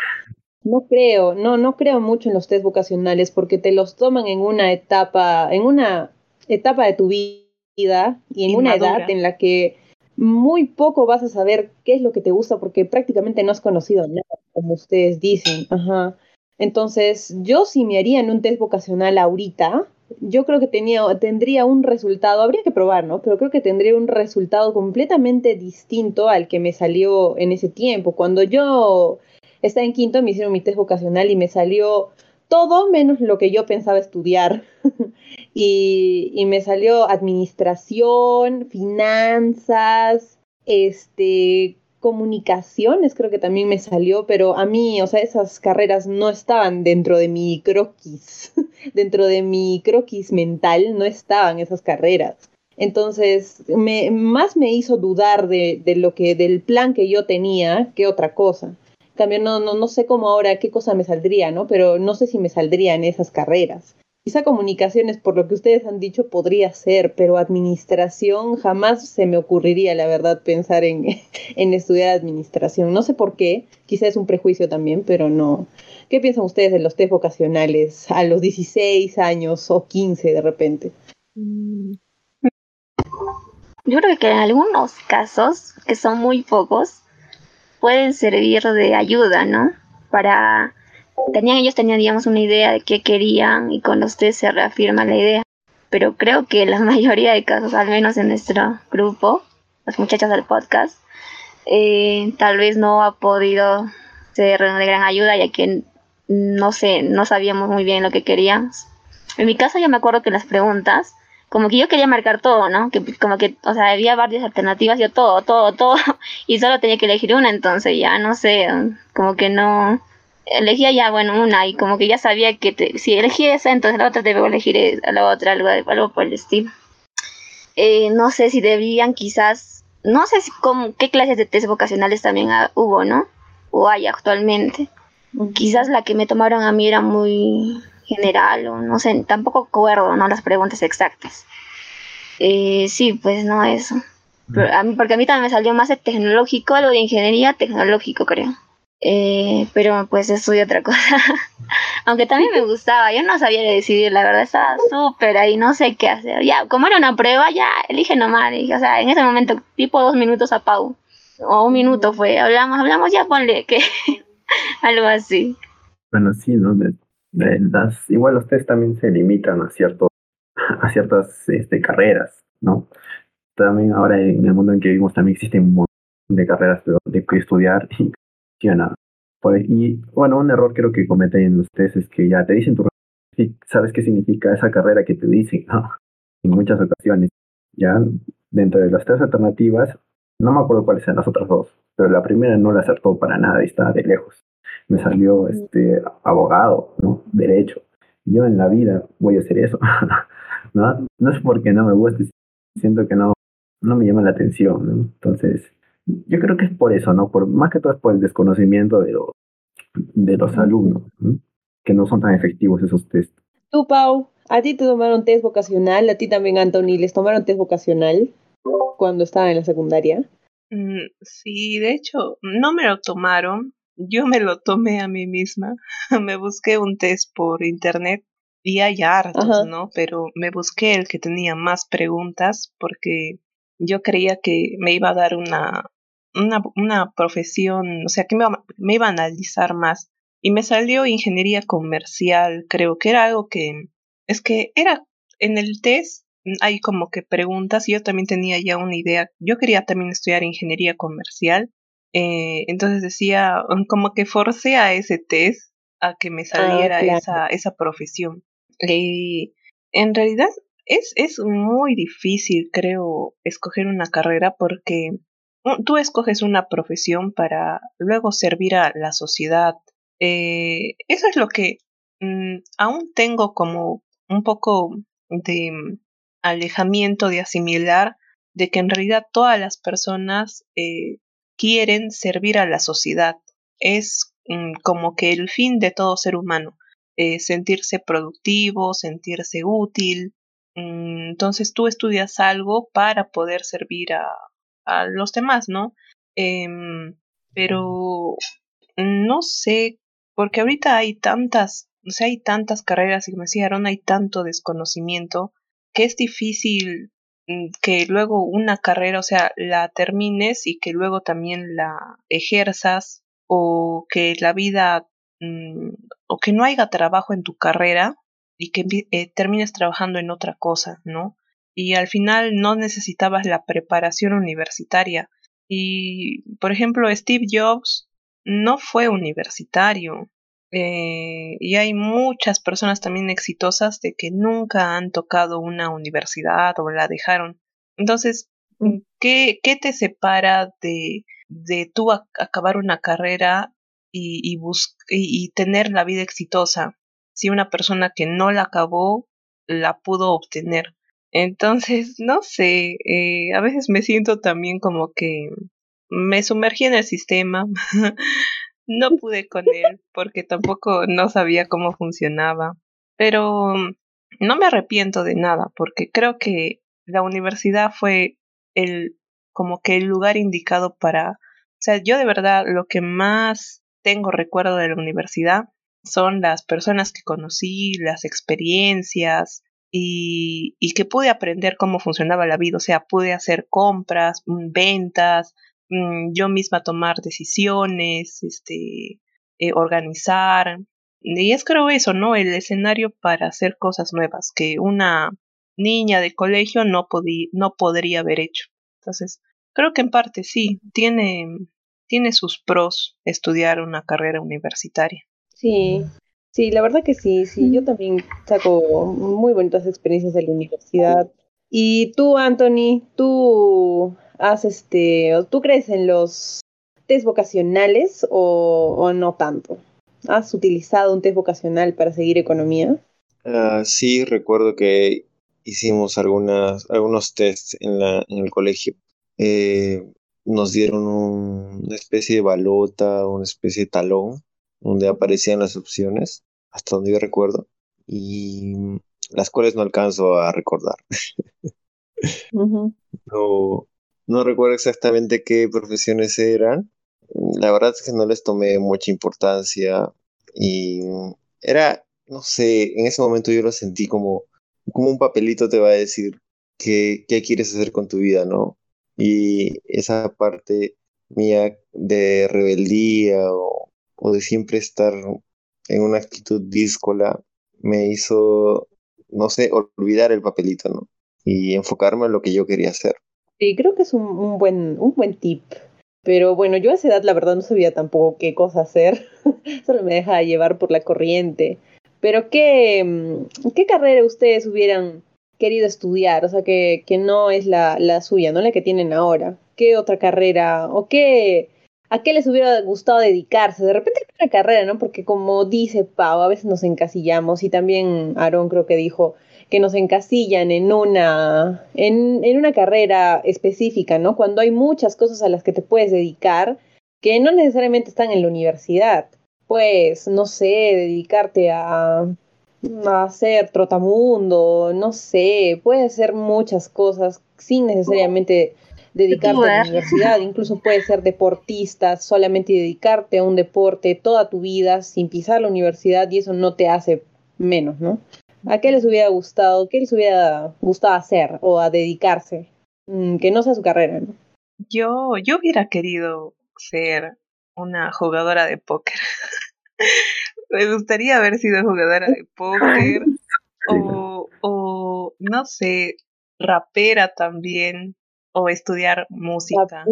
no creo, no, no creo mucho en los test vocacionales porque te los toman en una etapa, en una etapa de tu vida y en una edad en la que muy poco vas a saber qué es lo que te gusta porque prácticamente no has conocido nada, como ustedes dicen. Ajá. Entonces, yo si me haría en un test vocacional ahorita, yo creo que tenía, tendría un resultado, habría que probar, ¿no? Pero creo que tendría un resultado completamente distinto al que me salió en ese tiempo. Cuando yo estaba en quinto, me hicieron mi test vocacional y me salió todo menos lo que yo pensaba estudiar. <laughs> y, y me salió administración, finanzas, este, comunicaciones creo que también me salió, pero a mí, o sea, esas carreras no estaban dentro de mi croquis, <laughs> dentro de mi croquis mental no estaban esas carreras. Entonces, me, más me hizo dudar de, de, lo que, del plan que yo tenía que otra cosa. También no, no, no sé cómo ahora qué cosa me saldría, ¿no? Pero no sé si me saldría en esas carreras. Quizá comunicaciones, por lo que ustedes han dicho, podría ser, pero administración jamás se me ocurriría, la verdad, pensar en, <laughs> en estudiar administración. No sé por qué, quizá es un prejuicio también, pero no. ¿Qué piensan ustedes de los test vocacionales a los 16 años o 15 de repente?
Yo creo que en algunos casos, que son muy pocos, pueden servir de ayuda, ¿no? Para tenían ellos tenían digamos una idea de qué querían y con ustedes se reafirma la idea pero creo que la <laughs> mayoría de casos al menos en nuestro grupo las muchachas del podcast eh, tal vez no ha podido ser de gran ayuda ya que no sé no sabíamos muy bien lo que queríamos en mi caso yo me acuerdo que las preguntas como que yo quería marcar todo, ¿no? Que como que, o sea, había varias alternativas, yo todo, todo, todo, <laughs> y solo tenía que elegir una, entonces ya no sé, como que no, elegía ya, bueno, una y como que ya sabía que si elegí esa, entonces la otra debo elegir a la otra, algo, algo por el estilo. Eh, no sé si debían quizás, no sé si, con, qué clases de test vocacionales también hubo, ¿no? O hay actualmente. Quizás la que me tomaron a mí era muy general o no sé, tampoco acuerdo, ¿no? Las preguntas exactas. Eh, sí, pues no, eso. a mí, porque a mí también me salió más de tecnológico, algo de ingeniería tecnológico, creo. Eh, pero pues estudié otra cosa. <laughs> Aunque también me gustaba, yo no sabía decidir, la verdad estaba súper ahí, no sé qué hacer. Ya, como era una prueba, ya elige nomás. Dije, o sea, en ese momento, tipo dos minutos a Pau, o un minuto fue, hablamos, hablamos, ya ponle que <laughs> algo así.
Bueno, sí, ¿no? De, las, igual los test también se limitan a, cierto, <laughs> a ciertas este, carreras, ¿no? También ahora en el mundo en que vivimos también existen un montón de carreras de, de que estudiar y por y bueno, un error creo que cometen ustedes es que ya te dicen tu sabes qué significa esa carrera que te dicen, <laughs> en muchas ocasiones. Ya dentro de las tres alternativas, no me acuerdo cuáles eran las otras dos, pero la primera no la acertó para nada, está de lejos. Me salió este abogado, ¿no? Derecho. Yo en la vida voy a hacer eso. <laughs> ¿no? no es porque no me guste, siento que no, no me llama la atención, ¿no? Entonces, yo creo que es por eso, ¿no? Por, más que todo es por el desconocimiento de los, de los alumnos, que no son tan efectivos esos test.
Tú, Pau, ¿a ti te tomaron test vocacional? ¿A ti también, Anthony, les tomaron test vocacional cuando estaban en la secundaria?
Mm, sí, de hecho, no me lo tomaron, yo me lo tomé a mí misma. <laughs> me busqué un test por internet y hay hartos, ¿no? Pero me busqué el que tenía más preguntas porque yo creía que me iba a dar una, una, una profesión, o sea, que me, me iba a analizar más. Y me salió ingeniería comercial, creo que era algo que, es que era en el test hay como que preguntas y yo también tenía ya una idea. Yo quería también estudiar ingeniería comercial. Eh, entonces decía, como que forcé a ese test a que me ah, saliera esa, esa profesión. Eh, en realidad es, es muy difícil, creo, escoger una carrera porque tú escoges una profesión para luego servir a la sociedad. Eh, eso es lo que mm, aún tengo como un poco de mm, alejamiento de asimilar de que en realidad todas las personas eh, quieren servir a la sociedad. Es mm, como que el fin de todo ser humano, eh, sentirse productivo, sentirse útil. entonces tú estudias algo para poder servir a, a los demás, ¿no? Em, pero no sé, porque ahorita hay tantas, o sea, hay tantas carreras y me decía hay tanto desconocimiento que es difícil mm, que luego una carrera, o sea, la termines y que luego también la ejerzas o que la vida mm, o que no haya trabajo en tu carrera y que eh, termines trabajando en otra cosa, ¿no? Y al final no necesitabas la preparación universitaria. Y, por ejemplo, Steve Jobs no fue universitario. Eh, y hay muchas personas también exitosas de que nunca han tocado una universidad o la dejaron. Entonces. ¿qué, qué te separa de, de tú acabar una carrera y, y, y tener la vida exitosa si una persona que no la acabó la pudo obtener? Entonces, no sé, eh, a veces me siento también como que me sumergí en el sistema, <laughs> no pude con él porque tampoco no sabía cómo funcionaba, pero no me arrepiento de nada porque creo que la universidad fue el como que el lugar indicado para, o sea, yo de verdad lo que más tengo recuerdo de la universidad son las personas que conocí, las experiencias, y, y que pude aprender cómo funcionaba la vida, o sea, pude hacer compras, mm, ventas, mm, yo misma tomar decisiones, este, eh, organizar. Y es creo eso, ¿no? El escenario para hacer cosas nuevas que una niña de colegio no, no podría haber hecho. Entonces, creo que en parte sí, tiene, tiene sus pros estudiar una carrera universitaria.
Sí, Sí, la verdad que sí, sí, yo también saco muy bonitas experiencias de la universidad. Y tú, Anthony, tú has este, tú crees en los test vocacionales o, no tanto? ¿Has utilizado un test vocacional para seguir economía?
Uh, sí, recuerdo que hicimos algunas, algunos tests en, la, en el colegio. Eh, nos dieron una especie de balota, una especie de talón, donde aparecían las opciones hasta donde yo recuerdo, y las cuales no alcanzo a recordar. <laughs> no, no recuerdo exactamente qué profesiones eran. La verdad es que no les tomé mucha importancia y era, no sé, en ese momento yo lo sentí como, como un papelito te va a decir qué, qué quieres hacer con tu vida, ¿no? Y esa parte mía de rebeldía o, o de siempre estar en una actitud díscola me hizo, no sé, olvidar el papelito, ¿no? Y enfocarme en lo que yo quería hacer.
Sí, creo que es un, buen, un buen tip. Pero bueno, yo a esa edad la verdad no sabía tampoco qué cosa hacer. <laughs> Solo me dejaba llevar por la corriente. Pero ¿qué, mm, qué carrera ustedes hubieran querido estudiar? O sea, que, que no es la, la suya, no la que tienen ahora. ¿Qué otra carrera o qué ¿A qué les hubiera gustado dedicarse? De repente una carrera, ¿no? Porque como dice Pau, a veces nos encasillamos y también Aarón creo que dijo que nos encasillan en una, en, en una carrera específica, ¿no? Cuando hay muchas cosas a las que te puedes dedicar que no necesariamente están en la universidad. Pues, no sé, dedicarte a, a hacer trotamundo, no sé, puedes hacer muchas cosas sin necesariamente dedicarte a la universidad, incluso puedes ser deportista, solamente dedicarte a un deporte toda tu vida sin pisar la universidad y eso no te hace menos, ¿no? ¿A qué les hubiera gustado, qué les hubiera gustado hacer o a dedicarse? Mm, que no sea su carrera, ¿no?
Yo, yo hubiera querido ser una jugadora de póker. <laughs> Me gustaría haber sido jugadora de póker o, o, no sé, rapera también o estudiar música.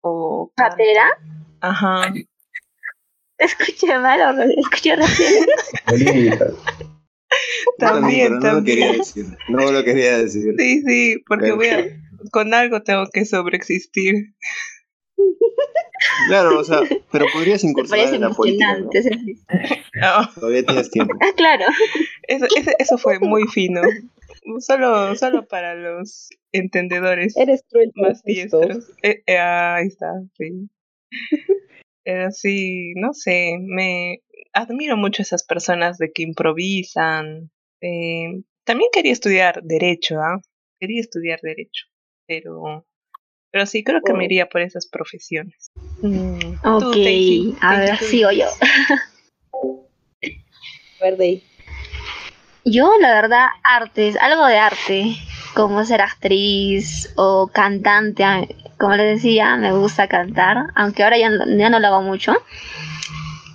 O
¿Patera?
Ajá. <laughs>
Escuché mal o escuché rápido. <laughs>
también,
no,
también.
lo quería decir. No lo quería decir.
Sí, sí, porque voy a, con algo tengo que sobreexistir.
Claro, o sea, pero podrías incursionar en la política. ¿no? <laughs>
No,
Todavía tienes tiempo.
Ah, claro.
eso, eso, eso fue muy fino. Solo, <laughs> solo para los entendedores
Eres cruel
más diestros. Eh, eh, ahí está, sí. <laughs> Pero sí, no sé, me admiro mucho a esas personas de que improvisan. Eh, también quería estudiar derecho, ¿ah? Quería estudiar derecho, pero, pero sí creo que me
Oh.
iría por esas profesiones. Mm, tú,
Ok,
Daisy,
a ver,
tú
sigo yo.
Verde.
Yo, la verdad, artes, algo de arte, como ser actriz o cantante. Como les decía, me gusta cantar, aunque ahora ya, ya no lo hago mucho.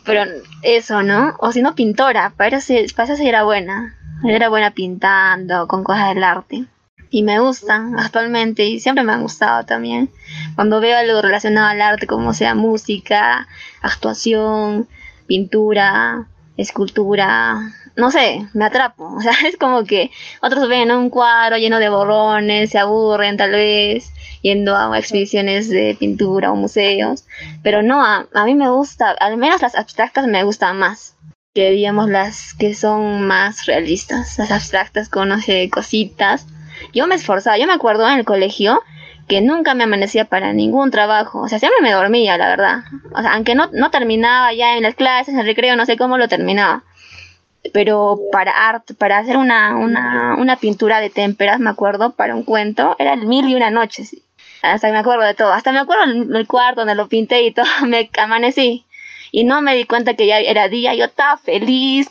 Pero eso, ¿no? O si no, pintora, para eso, para eso era buena. Era buena pintando, con cosas del arte. Y me gustan actualmente y siempre me han gustado también. Cuando veo algo relacionado al arte, como sea música, actuación, pintura, escultura, no sé, me atrapo. <laughs> O sea, es como que otros ven un cuadro lleno de borrones, se aburren tal vez, yendo a expediciones de pintura o museos. Pero no, a, a mí me gusta, al menos las abstractas me gustan más que digamos las que son más realistas, las abstractas con cositas. Yo me esforzaba, yo me acuerdo en el colegio que nunca me amanecía para ningún trabajo, o sea, siempre me dormía, la verdad. O sea, aunque no, no terminaba ya en las clases, en el recreo, no sé cómo lo terminaba. Pero para arte, para hacer una, una, una pintura de témperas, me acuerdo, para un cuento, era el mil y una noches. Hasta me acuerdo de todo, hasta me acuerdo el, el cuarto donde lo pinté y todo, <laughs> me amanecí. Y no me di cuenta que ya era día, yo estaba feliz,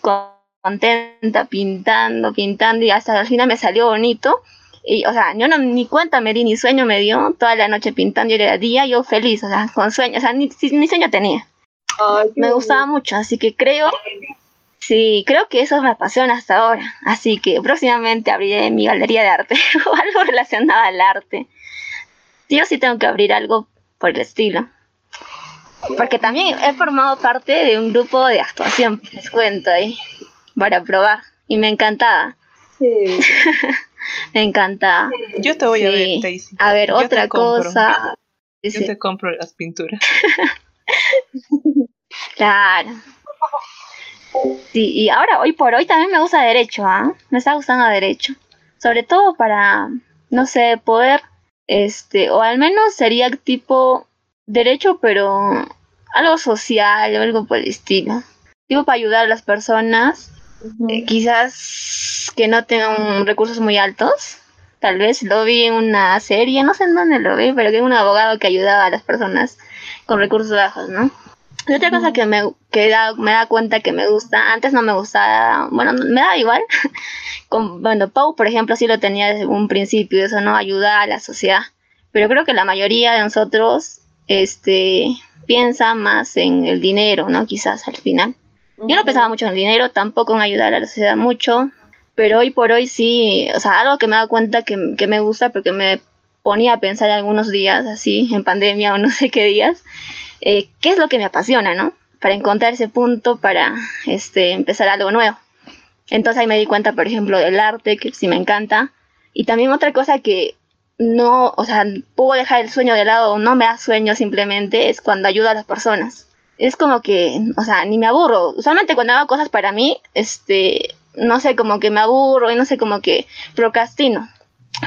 contenta, pintando, pintando, y hasta al final me salió bonito. Y, o sea, yo no, ni cuenta me di, ni sueño me dio, toda la noche pintando, y era día, yo feliz, o sea, con sueño, o sea, ni, ni sueño tenía.
Ay,
Me gustaba mucho, así que creo, sí, creo que eso me apasiona hasta ahora. Así que próximamente abriré mi galería de arte <laughs> o algo relacionado al arte. Sí o sí tengo que abrir algo por el estilo. Porque también he formado parte de un grupo de actuación, les cuento ahí, para probar. Y me encantaba,
chévere. <laughs>
me encantaba.
Yo te voy a ver,
Sí.
Daisy.
A ver,
Yo
otra cosa.
Yo
Sí,
te compro las pinturas. <laughs>
Claro. Sí, y ahora, hoy por hoy también me gusta derecho, ¿ah? Me está gustando derecho. Sobre todo para, no sé, poder, este, o al menos sería tipo derecho, pero algo social o algo por el estilo. Tipo para ayudar a las personas, eh, quizás que no tengan recursos muy altos. Tal vez lo vi en una serie, no sé en dónde lo vi, pero que un abogado que ayudaba a las personas con recursos bajos, ¿no? Y otra cosa que me que da, me da cuenta que me gusta, antes no me gustaba, bueno, me da igual. <laughs> Con, bueno, Pau, por ejemplo, sí lo tenía desde un principio, eso no ayuda a la sociedad. Pero creo que la mayoría de nosotros este piensa más en el dinero, ¿no? Quizás al final. Yo no pensaba mucho en el dinero, tampoco en ayudar a la sociedad mucho, pero hoy por hoy sí, o sea, algo que me da cuenta que, que me gusta porque me ponía a pensar algunos días así, en pandemia o no sé qué días, eh, qué es lo que me apasiona, ¿no? Para encontrar ese punto para este, empezar algo nuevo. Entonces ahí me di cuenta, por ejemplo, del arte, que sí me encanta. Y también otra cosa que no, o sea, puedo dejar el sueño de lado, no me da sueño simplemente, es cuando ayudo a las personas. Es como que, o sea, ni me aburro. Usualmente cuando hago cosas para mí, este, no sé, como que me aburro y no sé, como que procrastino.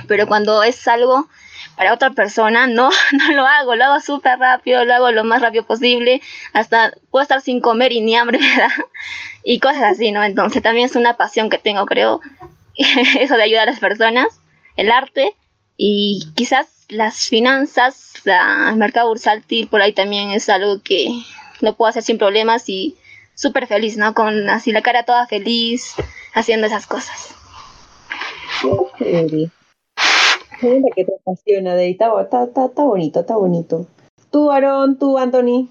Pero cuando es algo para otra persona, no, <laughs> no lo hago, lo hago súper rápido, lo hago lo más rápido posible, hasta puedo estar sin comer y ni hambre <laughs> me da, y cosas así, ¿no? Entonces también es una pasión que tengo, creo, <laughs> eso de ayudar a las personas, el arte, y quizás las finanzas, la, el mercado bursátil, por ahí también es algo que lo puedo hacer sin problemas y súper feliz, ¿no? Con así la cara toda feliz, haciendo esas cosas.
Chévere. Mira que te apasiona, Dey. Está, está, está, está bonito, está bonito. Tú, Aaron, tú, Anthony.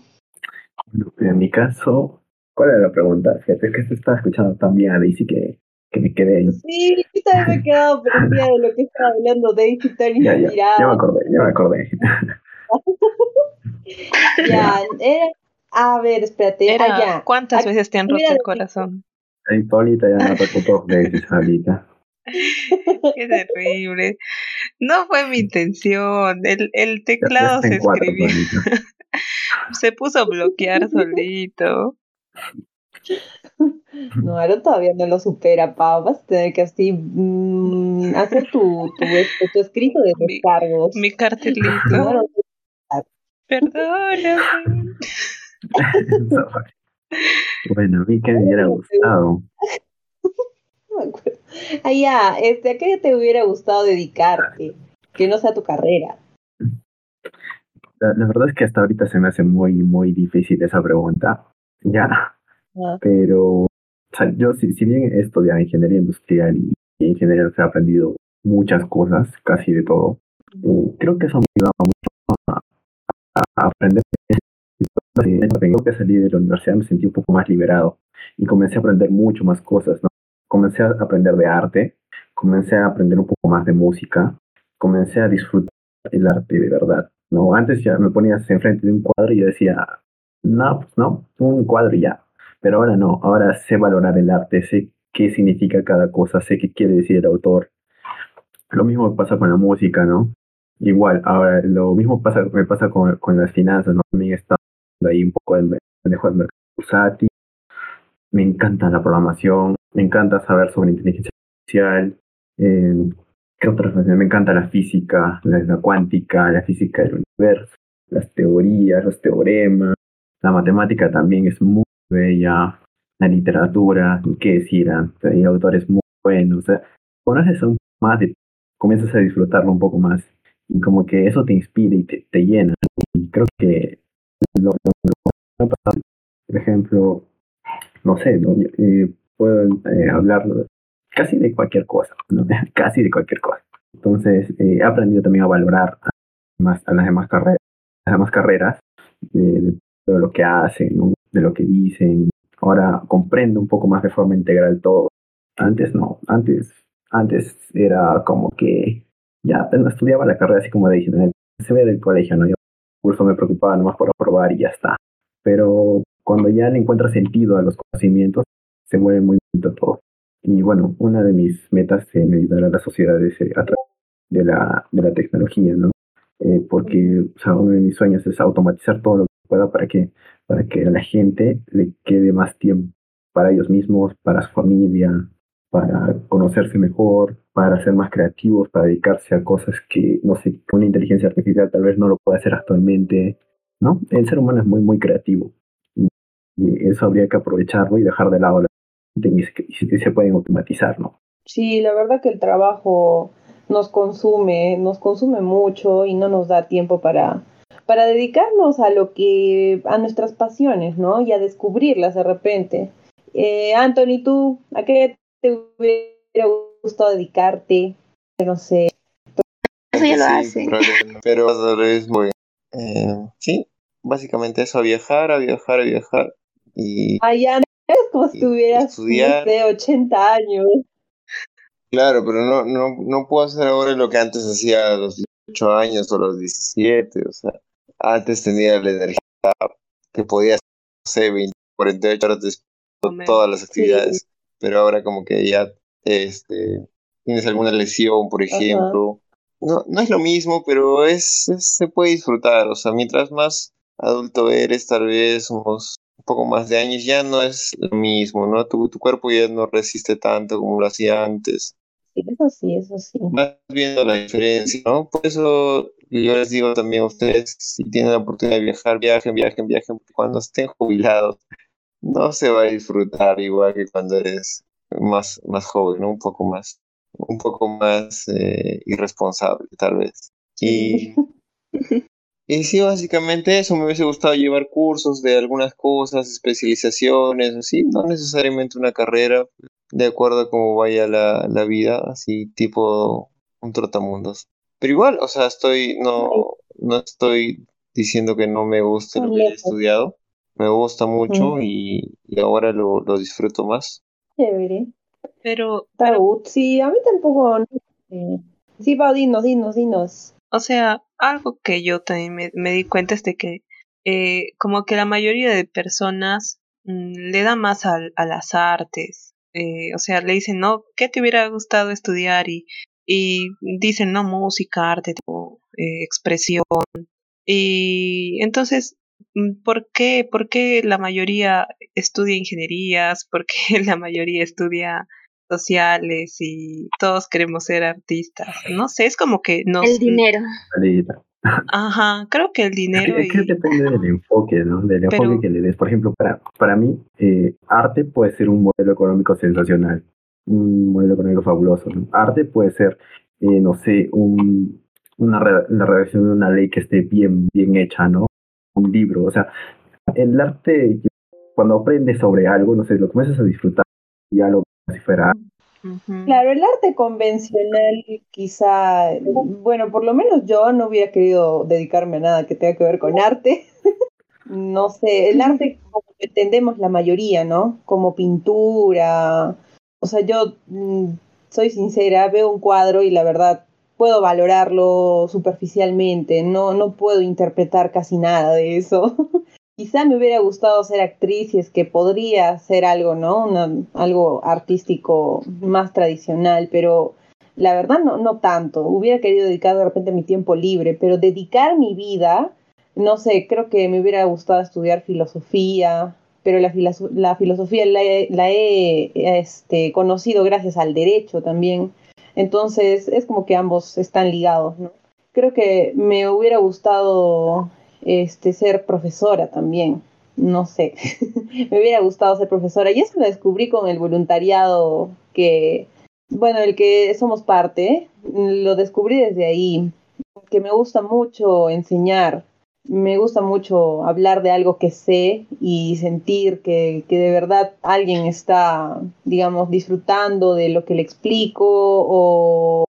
En mi caso, ¿cuál era la pregunta? Fíjate que se estaba escuchando tan bien a Daisy que, que me quedé ahí.
Sí, yo también me he quedado prendida de lo que estaba hablando Daisy, tan
Ya, ya,
inspirada.
ya me acordé, ya me acordé. <laughs>
Ya, era. A ver, espérate.
Era,
ah, ya.
¿Cuántas veces te han roto el corazón?
Ahí Paulita ya me tocó dos veces ahorita.
Qué terrible. No fue mi intención. El, el teclado se
cuatro,
escribió. <laughs> Se puso a bloquear solito.
No, Aaron todavía no lo supera, Pau. Vas a tener que así mm, hacer tu, tu, este, tu escrito de
Mi-
descargos.
Mi cartelito. <laughs>
No, no,
Perdóname.
bueno, a mí que me hubiera gustado. <laughs>
no me acuerdo. Ah, ya, este, ¿a qué te hubiera gustado dedicarte? Que no sea tu carrera.
La, la verdad es que hasta ahorita se me hace muy, muy difícil esa pregunta. Ya,
Ah,
pero o sea, yo si, si bien he estudiado ingeniería industrial y, y en general he aprendido muchas cosas, casi de todo, eh, creo que eso me ayuda mucho a, a aprender. Tengo que salir de la universidad, me sentí un poco más liberado y comencé a aprender mucho más cosas, ¿no? Comencé a aprender de arte, comencé a aprender un poco más de música, comencé a disfrutar el arte de verdad, ¿no? Antes ya me ponías enfrente de un cuadro y yo decía, no, pues no, un cuadro y ya. Pero ahora no, ahora sé valorar el arte, sé qué significa cada cosa, sé qué quiere decir el autor. Lo mismo pasa con la música, ¿no? Igual, ahora lo mismo pasa, me pasa con, con las finanzas, ¿no? También estado ahí un poco del manejo del mercado bursátil. Me encanta la programación, me encanta saber sobre inteligencia artificial. Eh, ¿Qué otras? Me encanta la física, la, la cuántica, la física del universo, las teorías, los teoremas. La matemática también es muy bella, la literatura, qué decir, ah, hay autores muy buenos, o sea, conoces más, de, comienzas a disfrutarlo un poco más y como que eso te inspira y te, te llena. Y creo que lo, lo, lo por ejemplo, no sé, ¿no? Eh, puedo eh, hablar casi de cualquier cosa, ¿no? <laughs> casi de cualquier cosa. Entonces, eh, he aprendido también a valorar a, más, a las demás carreras, las demás carreras de, de lo que hacen, ¿no? de lo que dicen. Ahora comprendo un poco más de forma integral todo. Antes no, antes, antes era como que ya apenas estudiaba la carrera así como de se ve del colegio, ¿no? Yo curso me preocupaba nomás por aprobar y ya está. Pero cuando ya le encuentras sentido a los conocimientos, se mueve muy bonito todo. Y bueno, una de mis metas es ayudar a la sociedad es, a través de la, de la tecnología, ¿no? Eh, porque o sea, uno de mis sueños es automatizar todo lo que pueda para que, para que a la gente le quede más tiempo para ellos mismos, para su familia, para conocerse mejor, para ser más creativos, para dedicarse a cosas que, no sé, una inteligencia artificial tal vez no lo puede hacer actualmente, ¿no? El ser humano es muy, muy creativo y, y eso habría que aprovecharlo y dejar de lado la y si se pueden automatizar, ¿no?
Sí, la verdad que el trabajo nos consume, nos consume mucho y no nos da tiempo para, para dedicarnos a lo que, a nuestras pasiones, ¿no? Y a descubrirlas de repente. Eh, Anthony, ¿tú a qué te hubiera gustado dedicarte? No sé.
Eso ya lo
Sí,
hace.
Pero vez muy... eh, sí, básicamente eso, a viajar, a viajar, a viajar. Y
Ah, ya, es como si tuvieras,
estudiar.
sé, 80 años.
claro, pero no, no, no puedo hacer ahora lo que antes hacía a los 18 años o los 17. O sea, antes tenía la energía que podía hacer, no sé, 20, 48 horas después
Comer.
todas las actividades. Pero ahora como que ya este, tienes alguna lesión, por ejemplo. No, no es lo mismo, pero es, es- se puede disfrutar. O sea, mientras más adulto eres, tal vez unos un poco más de años, ya no es lo mismo, ¿no? Tu, tu cuerpo ya no resiste tanto como lo hacía antes.
Eso sí, eso sí.
Vas viendo la diferencia, ¿no? Por eso yo les digo también a ustedes, si tienen la oportunidad de viajar, viajen, viajen, viajen, porque cuando estén jubilados, no se va a disfrutar igual que cuando eres más, más joven, ¿no? Un poco más, un poco más eh, irresponsable, tal vez. Y, <laughs> y sí, básicamente eso, me hubiese gustado llevar cursos de algunas cosas, especializaciones, así, no necesariamente una carrera, de acuerdo a cómo vaya la, la vida, así tipo un trotamundos. Pero igual, o sea, estoy, no, no estoy diciendo que no me guste lo que he estudiado, me gusta mucho y, y ahora lo, lo disfruto más.
Chévere.
Pero, pero.
Sí, a mí tampoco. sé. Sí, Pau, dinos, dinos, dinos.
O sea, algo que yo también me, di cuenta es de que eh, como que la mayoría de personas mm, le da más a, las artes. Eh, o sea, le dicen, no, ¿qué te hubiera gustado estudiar? Y, y dicen, no, música, arte, tipo, eh, expresión. Y entonces mm, ¿por qué, ¿por qué la mayoría estudia ingenierías? ¿Por qué <laughs> la mayoría estudia sociales y todos queremos ser artistas? No sé, es como que nos...
El dinero. <laughs>
Ajá, creo que el dinero.
Es que, depende del enfoque, ¿no? Del enfoque que le des. Por ejemplo, para, para mí, eh, arte puede ser un modelo económico sensacional, un modelo económico fabuloso. ¿no? Arte puede ser, eh, no sé, un, una la redacción de una ley que esté bien, bien hecha, ¿no? Un libro. O sea, el arte, cuando aprendes sobre algo, no sé, lo comienzas a disfrutar, ya lo
Claro, el arte convencional quizá, bueno, por lo menos yo no hubiera querido dedicarme a nada que tenga que ver con arte. <laughs> no sé, el arte como entendemos la mayoría, ¿no? Como pintura. O sea, yo mm, soy sincera, veo un cuadro y la verdad puedo valorarlo superficialmente, no, no puedo interpretar casi nada de eso. <laughs> Quizá me hubiera gustado ser actriz y es que podría ser algo, ¿no? algo artístico más tradicional, pero la verdad no, no tanto. Hubiera querido dedicar de repente mi tiempo libre, pero dedicar mi vida, no sé, creo que me hubiera gustado estudiar filosofía, pero la, la filosofía la he, la he este, conocido gracias al derecho también. Entonces es como que ambos están ligados, ¿no? Creo que me hubiera gustado este, ser profesora también. No sé, <laughs> me hubiera gustado ser profesora. Y eso lo descubrí con el voluntariado que, bueno, el que somos parte, lo descubrí desde ahí, que me gusta mucho enseñar, me gusta mucho hablar de algo que sé y sentir que, que, de verdad alguien está, digamos, disfrutando de lo que le explico o,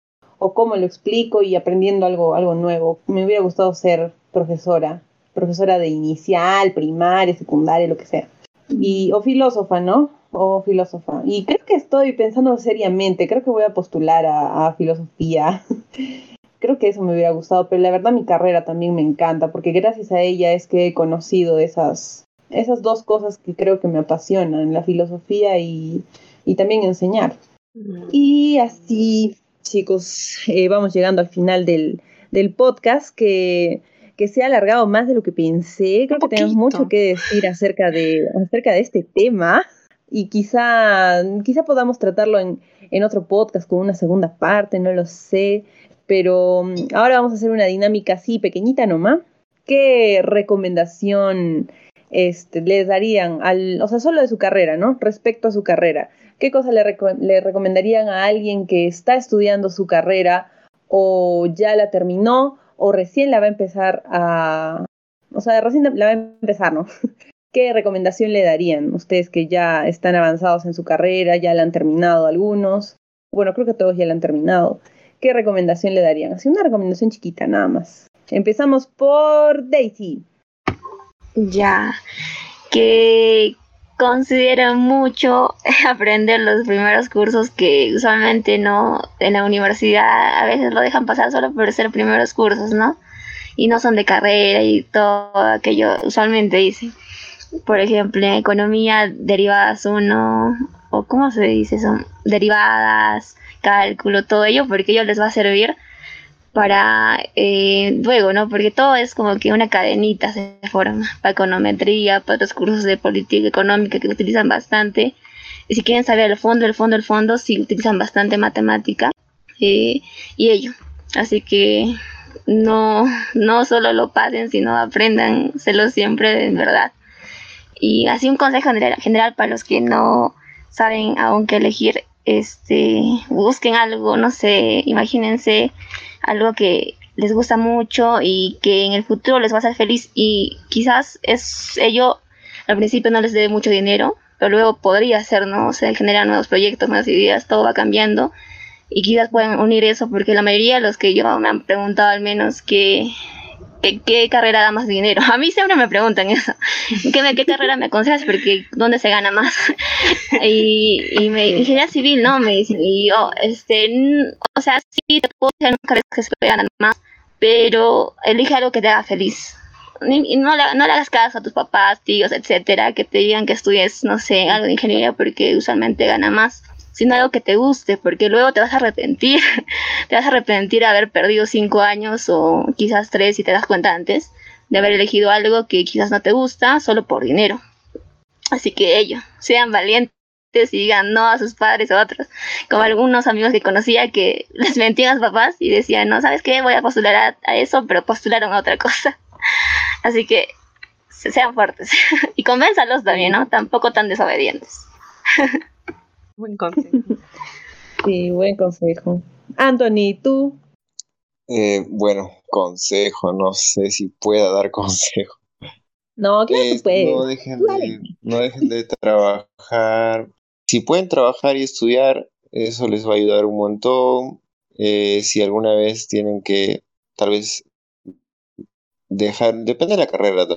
o cómo lo explico y aprendiendo algo, algo nuevo. Me hubiera gustado ser profesora, profesora de inicial, primaria, secundaria, lo que sea. Y, o filósofa, ¿no? O filósofa. Y creo que estoy pensando seriamente, creo que voy a postular a, filosofía. <laughs> creo que eso me hubiera gustado, pero la verdad mi carrera también me encanta, porque gracias a ella es que he conocido esas, esas dos cosas que creo que me apasionan, la filosofía y, y también enseñar. Y así, chicos, eh, vamos llegando al final del, del podcast que que se ha alargado más de lo que pensé. Creo que tenemos mucho que decir acerca de, acerca de este tema y quizá, quizá podamos tratarlo en, en otro podcast con una segunda parte, no lo sé. Pero mm, ahora vamos a hacer una dinámica así pequeñita nomás. ¿Qué recomendación este, les darían, al, o sea, solo de su carrera, ¿no? Respecto a su carrera. ¿Qué cosa le, le recomendarían a alguien que está estudiando su carrera o ya la terminó o recién la va a empezar a... O sea, recién la va a empezar, ¿no? <laughs> ¿Qué recomendación le darían ustedes que ya están avanzados en su carrera, ya la han terminado algunos? Bueno, creo que todos ya la han terminado. ¿Qué recomendación le darían? Así una recomendación chiquita, nada más. Empezamos por Daisy.
Ya, que considero mucho <laughs> aprender los primeros cursos que usualmente no en la universidad a veces lo dejan pasar solo por ser primeros cursos, ¿no? Y no son de carrera y todo aquello usualmente dice. Por ejemplo, en economía derivadas uno o cómo se dice son derivadas, cálculo, todo ello porque ello les va a servir para eh, luego, ¿no? Porque todo es como que una cadenita se forma, para econometría, para otros cursos de política económica que utilizan bastante. Y si quieren saber el fondo, el fondo, el fondo, sí utilizan bastante matemática eh, y ello. Así que no, no solo lo pasen, sino apréndanselo siempre de verdad. Y así un consejo general, general para los que no saben aún qué elegir, este, busquen algo, no sé, imagínense algo que les gusta mucho y que en el futuro les va a hacer feliz y quizás es ello al principio no les dé mucho dinero, pero luego podría ser, ¿no? O sea, generar nuevos proyectos, nuevas ideas, todo va cambiando y quizás puedan unir eso porque la mayoría de los que yo me han preguntado al menos que ¿qué, carrera da más dinero? A mí siempre me preguntan eso. ¿Qué, qué carrera me aconsejas? Porque ¿dónde se gana más? <laughs> y, y me ingeniería civil, ¿no? Me dicen, y yo, este, o sea, sí te puedo decir carreras que se ganan más, pero elige algo que te haga feliz. Y no le, no le hagas caso a tus papás, tíos, etcétera, que te digan que estudies, no sé, algo de ingeniería porque usualmente gana más sino algo que te guste, porque luego te vas a arrepentir, <laughs> te vas a arrepentir de haber perdido cinco años o quizás tres si te das cuenta antes de haber elegido algo que quizás no te gusta solo por dinero. Así que ellos, sean valientes y digan no a sus padres o a otros, como algunos amigos que conocía que <laughs> les mentían a sus papás y decían, no, ¿sabes qué? Voy a postular a, eso, pero postularon a otra cosa. <laughs> Así que sean fuertes y convénzalos también, ¿no? Tampoco tan desobedientes.
Buen consejo. <laughs>
Sí, buen consejo. Anthony, ¿tú?
Eh, bueno, consejo, no sé si pueda dar <laughs> consejo.
No, claro que puedes.
No dejen, de, no dejen de trabajar. Si pueden trabajar y estudiar, eso les va a ayudar un montón. Eh, si alguna vez tienen que, tal vez, dejar, depende de la carrera,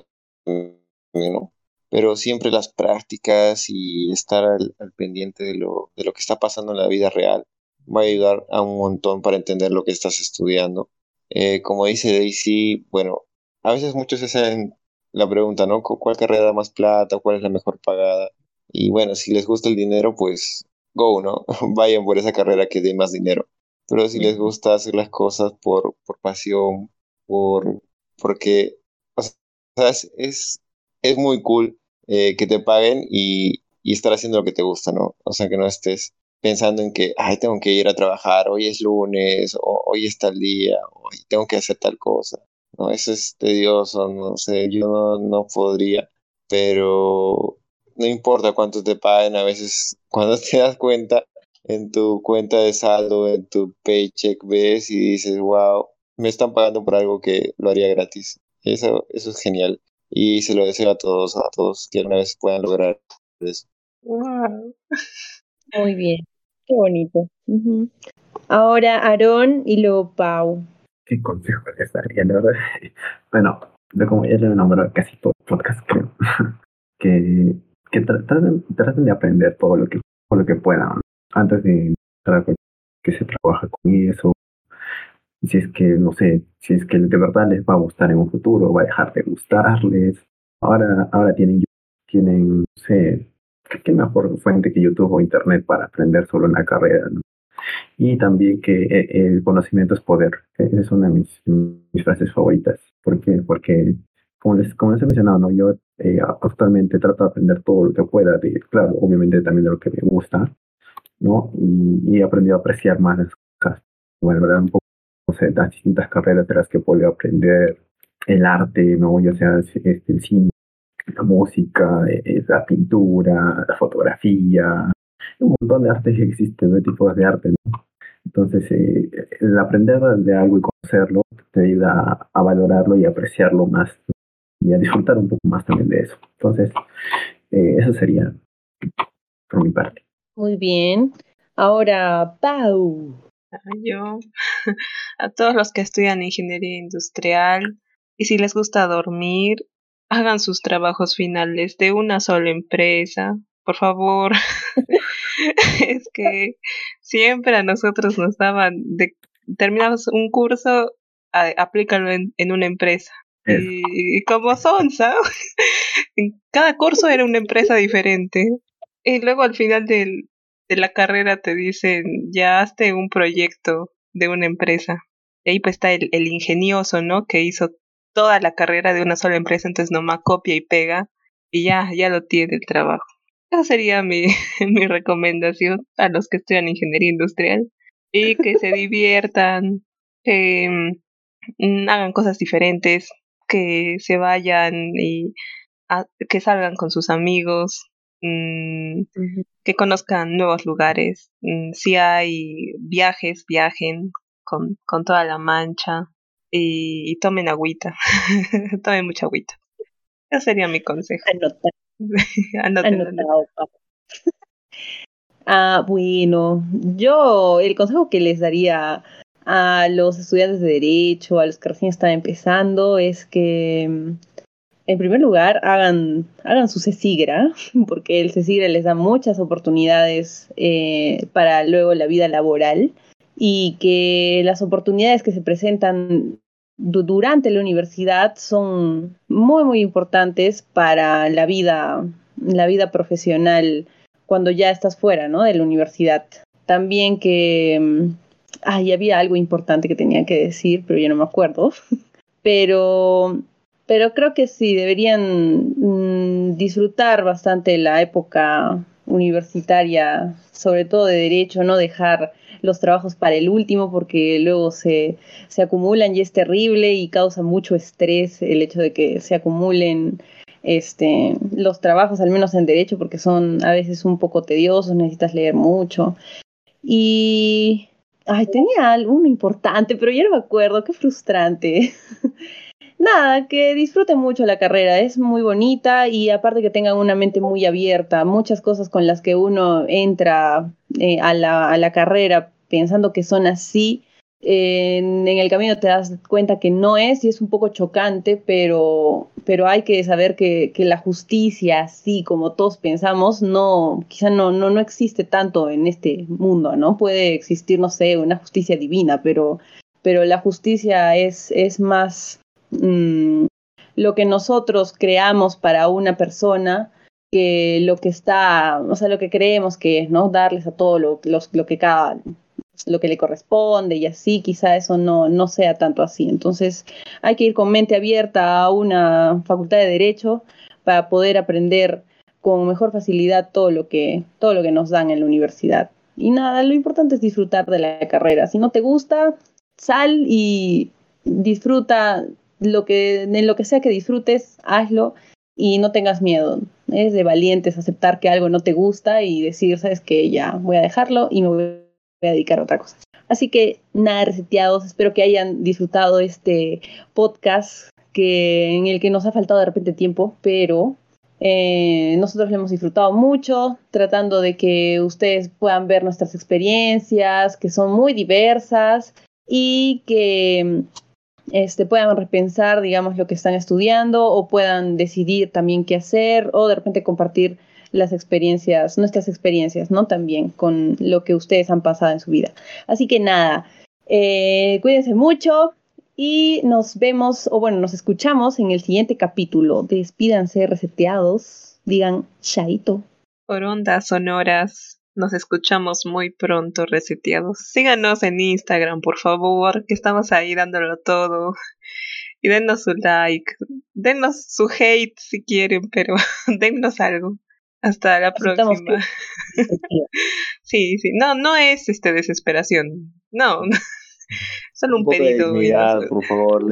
¿no? Pero siempre las prácticas y estar al, pendiente de lo, de lo que está pasando en la vida real va a ayudar a un montón para entender lo que estás estudiando. Eh, como dice Daisy, bueno, a veces muchos se hacen la pregunta, ¿no? ¿Cuál carrera da más plata? ¿Cuál es la mejor pagada? Y bueno, si les gusta el dinero, pues go, ¿no? <laughs> Vayan por esa carrera que dé más dinero. Pero si les gusta hacer las cosas por, por pasión, por, porque, o sea, es, es, muy cool eh, que te paguen y, y estar haciendo lo que te gusta, ¿no? O sea, que no estés pensando en que, ay, tengo que ir a trabajar, hoy es lunes, o hoy está el día, hoy tengo que hacer tal cosa. No, eso es tedioso, no sé, yo no, no podría, pero no importa cuánto te paguen, a veces cuando <laughs> te das cuenta en tu cuenta de saldo, en tu paycheck, ves y dices, wow, me están pagando por algo que lo haría gratis. Eso, eso es genial. Y se lo deseo a todos, a todos que una vez puedan lograr eso.
Muy bien, qué bonito. Ahora Aarón y luego Pau
qué consejo les daría, la verdad. Bueno, como ya le nombrado casi todo el podcast, creo, <laughs> que, que traten, traten, de aprender todo lo que, todo lo que puedan antes de entrar que se trabaja con eso. Si es que, no sé, si es que de verdad les va a gustar en un futuro, va a dejar de gustarles. Ahora, ahora tienen, tienen, no sé, qué mejor fuente que YouTube o Internet para aprender solo una carrera, ¿no? y también que eh, el conocimiento es poder. Es una de mis, mis frases favoritas. ¿Por Porque, como les, como les he mencionado, ¿no? yo eh, actualmente trato de aprender todo lo que pueda, de, claro, obviamente también de lo que me gusta, ¿no? Y, he aprendido a apreciar más las cosas. Bueno, ¿verdad? Un poco, no sé, las distintas carreras de las que puedo aprender, el arte, ¿no? Ya sea este, el cine, la música, eh, la pintura, la fotografía, un montón de artes que existen, de tipos de arte, ¿no? Entonces, eh, el aprender de algo y conocerlo te ayuda a, valorarlo y apreciarlo más y a disfrutar un poco más también de eso. Entonces, eh, eso sería por mi parte.
Muy bien. Ahora, Pau.
Yo, a todos los que estudian ingeniería industrial y si les gusta dormir, hagan sus trabajos finales de una sola empresa, por favor. <laughs> es que siempre a nosotros nos daban, de, terminamos un curso, aplícalo en, en, una empresa. Y, como son, <laughs> cada curso era una empresa diferente. Y luego al final del, de la carrera te dicen, ya hazte un proyecto de una empresa. Y ahí pues está el, el ingenioso, ¿no? Que hizo toda la carrera de una sola empresa, entonces nomás copia y pega y ya, ya lo tiene el trabajo. Esa sería mi, <laughs> mi recomendación a los que estudian ingeniería industrial. Y que se <laughs> diviertan, que mm, hagan cosas diferentes, que se vayan y que salgan con sus amigos, mm, que conozcan nuevos lugares. Mm, si hay viajes, viajen con, con toda la mancha y, tomen agüita, <laughs> tomen mucha agüita. Ese sería mi consejo. <laughs> <laughs>
ah, bueno, yo el consejo que les daría a los estudiantes de derecho, a los que recién están empezando, es que mm, en primer lugar hagan, hagan su CESIGRA, <laughs> porque el CESIGRA les da muchas oportunidades eh, para luego la vida laboral y que las oportunidades que se presentan durante la universidad son muy muy importantes para la vida la vida profesional cuando ya estás fuera ¿no? de la universidad también que mm, ay había algo importante que tenía que decir pero yo no me acuerdo <laughs> pero pero creo que sí, deberían mm, disfrutar bastante la época universitaria, sobre todo de derecho, no dejar los trabajos para el último porque luego se, se acumulan y es terrible y causa mucho estrés el hecho de que se acumulen este, los trabajos, al menos en derecho, porque son a veces un poco tediosos, necesitas leer mucho. Y, ay, tenía algo importante, pero ya no me acuerdo, qué frustrante. <laughs> nada, que disfruten mucho la carrera, es muy bonita y aparte que tengan una mente muy abierta, muchas cosas con las que uno entra eh, a, la, a, la, carrera pensando que son así, en, el camino te das cuenta que no es y es un poco chocante, pero, pero hay que saber que, que la justicia, así como todos pensamos, no, quizá no, no, no existe tanto en este mundo, ¿no? Puede existir, no sé, una justicia divina, pero, pero la justicia es, es más mmm, lo que nosotros creamos para una persona que lo que está, o sea, lo que creemos que es, ¿no? Darles a todo lo, lo, lo que cada lo que le corresponde y así, quizá eso no, no sea tanto así. Entonces hay que ir con mente abierta a una facultad de derecho para poder aprender con mejor facilidad todo lo que, todo lo que nos dan en la universidad. Y nada, lo importante es disfrutar de la carrera. Si no te gusta, sal y disfruta lo que, en lo que sea que disfrutes, hazlo y no tengas miedo. Es de valientes aceptar que algo no te gusta y decir, sabes que ya voy a dejarlo y me voy a dedicar a otra cosa. Así que nada, reseteados, espero que hayan disfrutado este podcast que, en el que nos ha faltado de repente tiempo, pero eh, nosotros lo hemos disfrutado mucho, tratando de que ustedes puedan ver nuestras experiencias, que son muy diversas y que este, puedan repensar, digamos, lo que están estudiando o puedan decidir también qué hacer o de repente compartir las experiencias, nuestras experiencias, ¿no? También con lo que ustedes han pasado en su vida. Así que nada, eh, cuídense mucho y nos vemos, o bueno, nos escuchamos en el siguiente capítulo. Despídanse reseteados, digan chaito.
Por ondas sonoras. Nos escuchamos muy pronto, reseteados. Síganos en Instagram, por favor, que estamos ahí dándolo todo. Y denos su like. Denos su hate si quieren, pero <laughs> denos algo. Hasta la próxima. <laughs> sí, sí. No, no es este desesperación. No. <laughs> Solo un, un pedido.
Dignidad, por favor.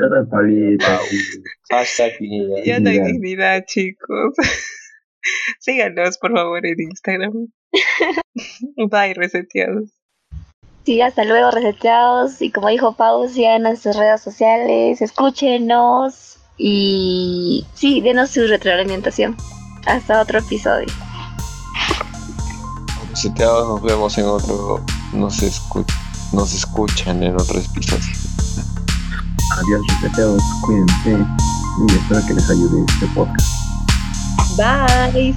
Ya no hay dignidad, chicos. Síganos, por favor, en Instagram. <laughs> Bye, reseteados.
Sí, hasta luego, reseteados. Y como dijo Pau, sigan en sus redes sociales, escúchenos y sí, denos su retroalimentación. Hasta otro episodio.
Reseteados, nos vemos en otro. Nos, escu nos escuchan en otro episodio.
Adiós, reseteados, cuídense y espero que les ayude este podcast.
Bye.